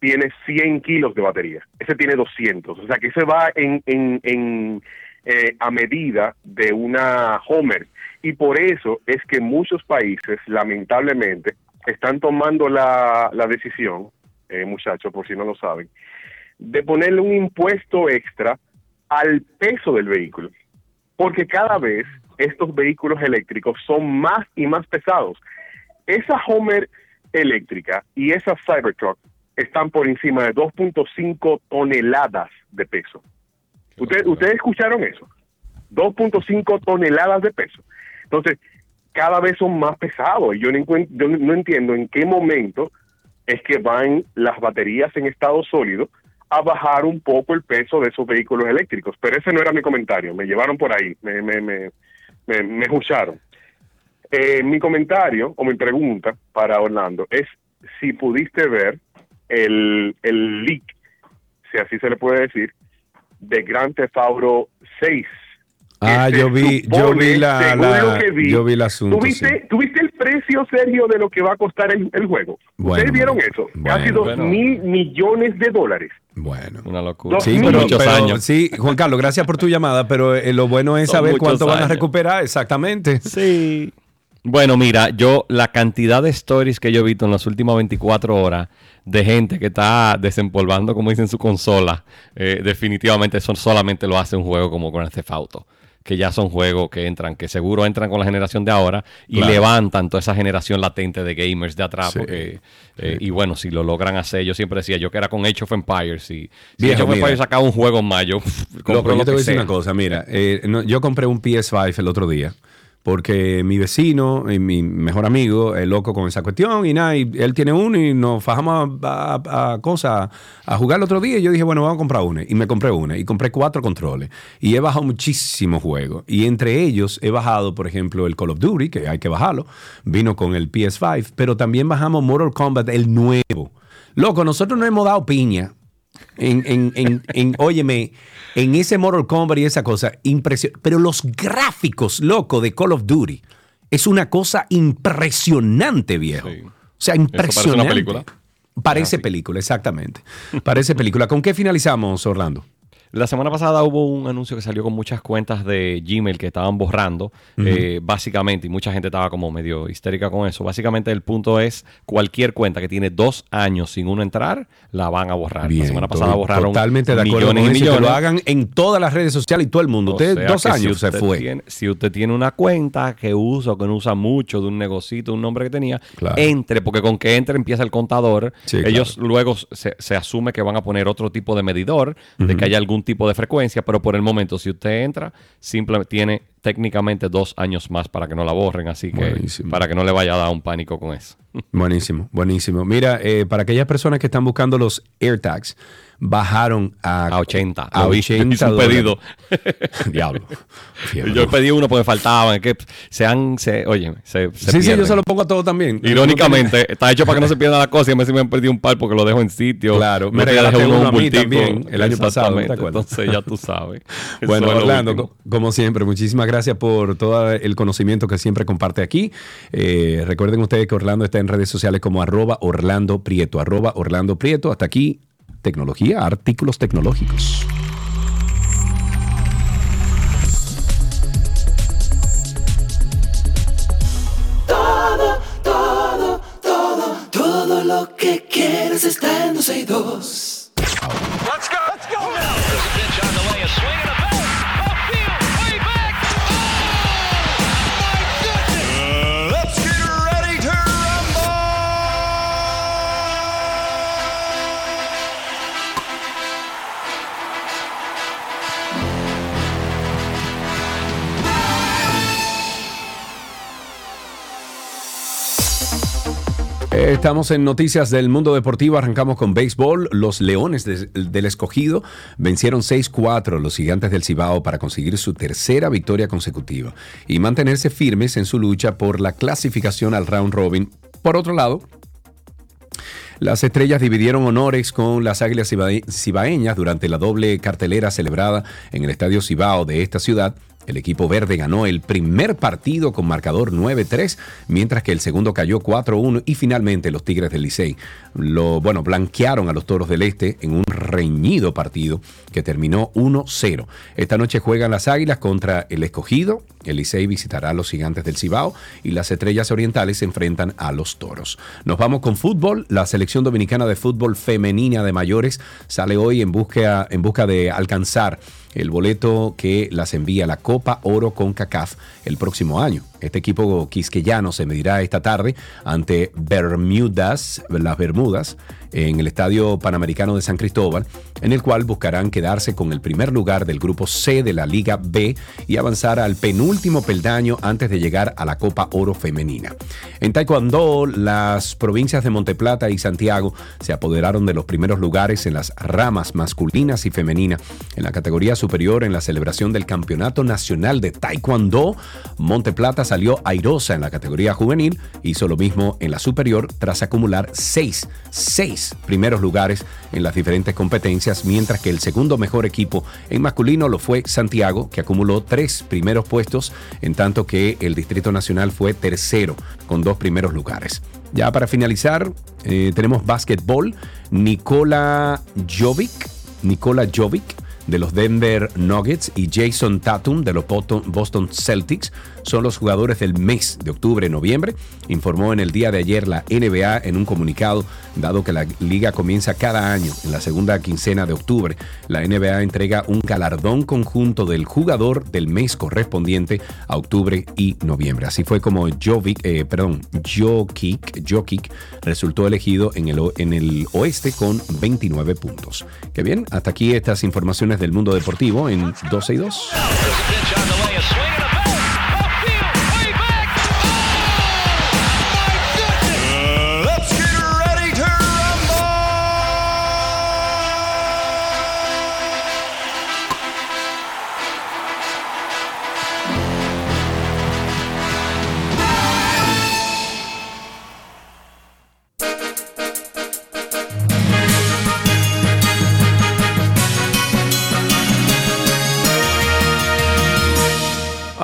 tiene 100 kilos de batería. Ese tiene 200. O sea que ese va en, en, en eh, a medida de una Homer. Y por eso es que muchos países, lamentablemente, están tomando la, la decisión, eh, muchachos, por si no lo saben, de ponerle un impuesto extra al peso del vehículo, porque cada vez estos vehículos eléctricos son más y más pesados. Esa Homer eléctrica y esa Cybertruck están por encima de 2.5 toneladas de peso. ¿Ustedes, ¿Ustedes escucharon eso? 2.5 toneladas de peso. Entonces, cada vez son más pesados y yo no, yo no entiendo en qué momento es que van las baterías en estado sólido a bajar un poco el peso de esos vehículos eléctricos. Pero ese no era mi comentario, me llevaron por ahí, me, me, me, me, me escucharon. Eh, mi comentario o mi pregunta para Orlando es si pudiste ver el, el leak, si así se le puede decir, de Grand Theft Auto 6 Ah, yo vi, yo vi la, yo vi el asunto. ¿Tuviste, ¿Tuviste, el precio, Sergio, de lo que va a costar el, juego? ¿Ustedes vieron eso? Casi dos mil millones de dólares. Bueno, una locura. Sí, pero, muchos años. Sí, Juan Carlos, gracias por tu llamada, pero eh, lo bueno es saber cuánto van a recuperar exactamente. Sí. Bueno, mira, yo la cantidad de stories que yo he visto en las últimas 24 horas de gente que está desempolvando, como dicen, su consola, eh, definitivamente eso solamente lo hace un juego como Grand Theft Auto que ya son juegos que entran, que seguro entran con la generación de ahora y levantan toda esa generación latente de gamers de atrás. Eh, y bueno, si lo logran hacer, yo siempre decía, yo que era con Age of Empires, y si Age of Empires sacaba un juego en mayo, yo te voy a decir una cosa, mira, eh, yo compré un PS5 el otro día porque mi vecino y mi mejor amigo es loco con esa cuestión y nada, y él tiene uno y nos fajamos a, cosas, a jugar el otro día y yo dije, bueno, vamos a comprar uno. Y me compré una y compré cuatro controles y he bajado muchísimos juegos y entre ellos he bajado, por ejemplo, el Call of Duty, que hay que bajarlo, vino con el PS5, pero también bajamos Mortal Kombat, el nuevo. Loco, nosotros no hemos dado piña en, en, en, en óyeme, en ese Mortal Kombat y esa cosa, impresionante. Pero los gráficos, loco, de Call of Duty, es una cosa impresionante, viejo. O sea, impresionante. parece una película. Parece película, exactamente. Parece película. ¿Con qué finalizamos, Orlando? La semana pasada hubo un anuncio que salió con muchas cuentas de Gmail que estaban borrando, eh, básicamente, y mucha gente estaba como medio histérica con eso. Básicamente el punto es, cualquier cuenta que tiene dos años sin uno entrar, la van a borrar. la semana pasada borraron totalmente de acuerdo millones y millones. Que lo hagan en todas las redes sociales y todo el mundo. Usted dos años se fue. si usted tiene una cuenta que usa o que no usa mucho de un negocito, un nombre que tenía, entre, porque con que entre empieza el contador. Ellos luego se, asume que van a poner otro tipo de medidor, de que haya algún tipo de frecuencia, pero por el momento, si usted entra, simplemente tiene técnicamente dos años más para que no la borren, así que para que no le vaya a dar un pánico con eso. Buenísimo, buenísimo. Mira, eh, para aquellas personas que están buscando los AirTags, bajaron a, 80. A 80 pedido. Diablo. Yo pedí uno porque faltaban. Que se han. Se, oye, se, Sí, sí, yo se lo pongo a todo también. Irónicamente, está hecho para que no se pierda la cosa y a mí me han perdido un par porque lo dejo en sitio. Claro, me regalaste uno, a mí también el año pasado. Entonces ya tú sabes. bueno, Orlando, como siempre, muchísimas gracias por todo el conocimiento que siempre comparte aquí. Eh, recuerden ustedes que Orlando está en redes sociales como arroba Orlando Prieto, arroba Orlando Prieto. Hasta aquí, tecnología, artículos tecnológicos. Todo, todo, todo, todo lo que quieres está en 12 y 2. Estamos en noticias del mundo deportivo. Arrancamos con béisbol. Los Leones del Escogido vencieron 6-4 los Gigantes del Cibao para conseguir su tercera victoria consecutiva y mantenerse firmes en su lucha por la clasificación al round robin. Por otro lado, las estrellas dividieron honores con las Águilas Cibaeñas durante la doble cartelera celebrada en el Estadio Cibao de esta ciudad el equipo verde ganó el primer partido con marcador 9-3, mientras que el segundo cayó 4-1 y finalmente los Tigres del Licey lo, bueno, blanquearon a los Toros del Este en un reñido partido que terminó 1-0. Esta noche juegan las Águilas contra el Escogido, el Licey visitará a los Gigantes del Cibao y las Estrellas Orientales se enfrentan a los Toros. Nos vamos con fútbol. La selección dominicana de fútbol femenina de mayores sale hoy en busca, en busca de alcanzar el boleto que las envía la Copa Oro con CACAF el próximo año. Este equipo quisqueyano se medirá esta tarde ante Bermudas, las Bermudas, en el Estadio Panamericano de San Cristóbal, en el cual buscarán quedarse con el primer lugar del grupo C de la Liga B y avanzar al penúltimo peldaño antes de llegar a la Copa Oro Femenina. En Taekwondo, las provincias de Monteplata y Santiago se apoderaron de los primeros lugares en las ramas masculinas y femeninas. En la categoría superior, en la celebración del Campeonato Nacional de Taekwondo, Monteplata salió airosa en la categoría juvenil, hizo lo mismo en la superior tras acumular seis, seis primeros lugares en las diferentes competencias, mientras que el segundo mejor equipo en masculino lo fue Santiago, que acumuló tres primeros puestos, en tanto que el Distrito Nacional fue tercero, con dos primeros lugares. Ya para finalizar, eh, tenemos básquetbol. Nicola Jovic, Nicola Jovic de los Denver Nuggets y Jason Tatum de los Boston Celtics son los jugadores del mes de octubre-noviembre, informó en el día de ayer la NBA en un comunicado, dado que la liga comienza cada año en la segunda quincena de octubre. La NBA entrega un galardón conjunto del jugador del mes correspondiente a octubre y noviembre. Así fue como Jovic, eh, perdón, Jokic, Jokic resultó elegido en el, en el oeste con 29 puntos. Qué bien, hasta aquí estas informaciones del mundo deportivo en 12 y 2.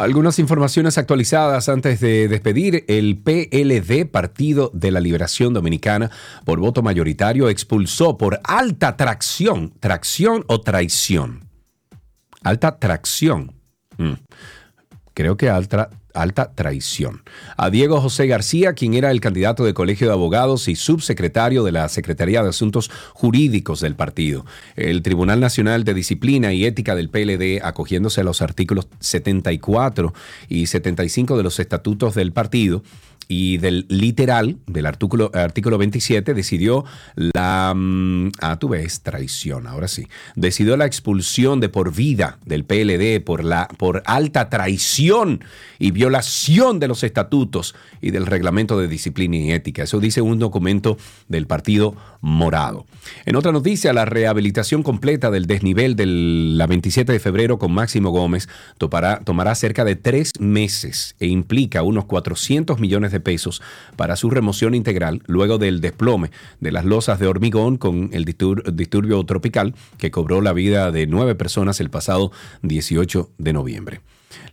Algunas informaciones actualizadas antes de despedir. El PLD, Partido de la Liberación Dominicana, por voto mayoritario, expulsó por alta tracción, tracción o traición. Alta tracción. Mm. Creo que alta, alta traición. A Diego José García, quien era el candidato de Colegio de Abogados y subsecretario de la Secretaría de Asuntos Jurídicos del partido. El Tribunal Nacional de Disciplina y Ética del PLD, acogiéndose a los artículos 74 y 75 de los estatutos del partido, y del literal del artículo, artículo 27 decidió la... Mm, ah, tú ves, traición, ahora sí. Decidió la expulsión de por vida del PLD por, la, por alta traición y violación de los estatutos y del reglamento de disciplina y ética. Eso dice un documento del Partido Morado. En otra noticia, la rehabilitación completa del desnivel de la 27 de febrero con Máximo Gómez tomará, tomará cerca de tres meses e implica unos 400 millones de pesos para su remoción integral luego del desplome de las losas de hormigón con el disturbio tropical que cobró la vida de nueve personas el pasado 18 de noviembre.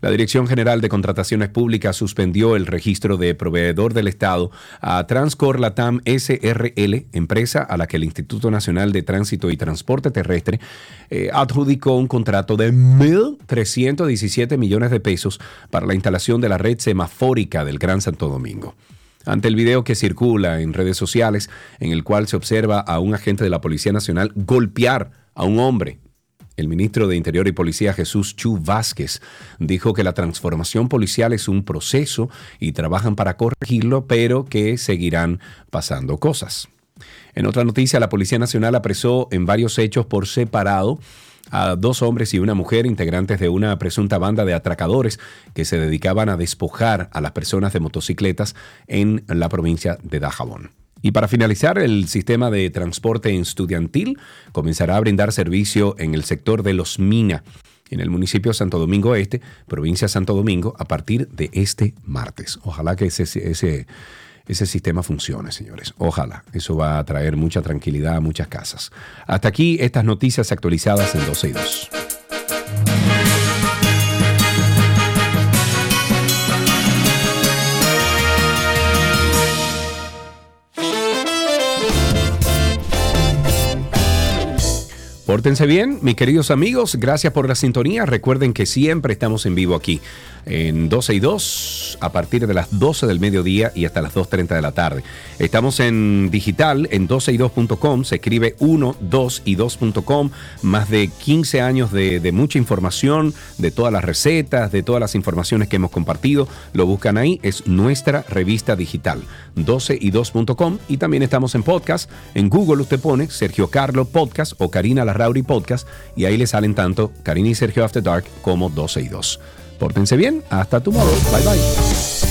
La Dirección General de Contrataciones Públicas suspendió el registro de proveedor del Estado a Transcor Latam SRL, empresa a la que el Instituto Nacional de Tránsito y Transporte Terrestre eh, adjudicó un contrato de 1.317 millones de pesos para la instalación de la red semafórica del Gran Santo Domingo. Ante el video que circula en redes sociales en el cual se observa a un agente de la Policía Nacional golpear a un hombre el ministro de Interior y Policía Jesús Chu Vázquez dijo que la transformación policial es un proceso y trabajan para corregirlo, pero que seguirán pasando cosas. En otra noticia, la Policía Nacional apresó en varios hechos por separado a dos hombres y una mujer integrantes de una presunta banda de atracadores que se dedicaban a despojar a las personas de motocicletas en la provincia de Dajabón. Y para finalizar, el sistema de transporte estudiantil comenzará a brindar servicio en el sector de Los Mina, en el municipio Santo Domingo Este, provincia Santo Domingo, a partir de este martes. Ojalá que ese, ese, ese sistema funcione, señores. Ojalá. Eso va a traer mucha tranquilidad a muchas casas. Hasta aquí estas noticias actualizadas en 12 y 2. Pórtense bien, mis queridos amigos. Gracias por la sintonía. Recuerden que siempre estamos en vivo aquí en 12 y 2 a partir de las 12 del mediodía y hasta las 2.30 de la tarde. Estamos en digital en 12 y 2.com, se escribe 1, 2 y 2.com, más de 15 años de, de, mucha información, de todas las recetas, de todas las informaciones que hemos compartido, lo buscan ahí, es nuestra revista digital, 12 y 2.com y también estamos en podcast, en Google usted pone Sergio Carlo Podcast o Karina Larrauri Podcast y ahí le salen tanto Karina y Sergio After Dark como 12 y 2. Pórtense bien. Hasta tu modo. Bye bye.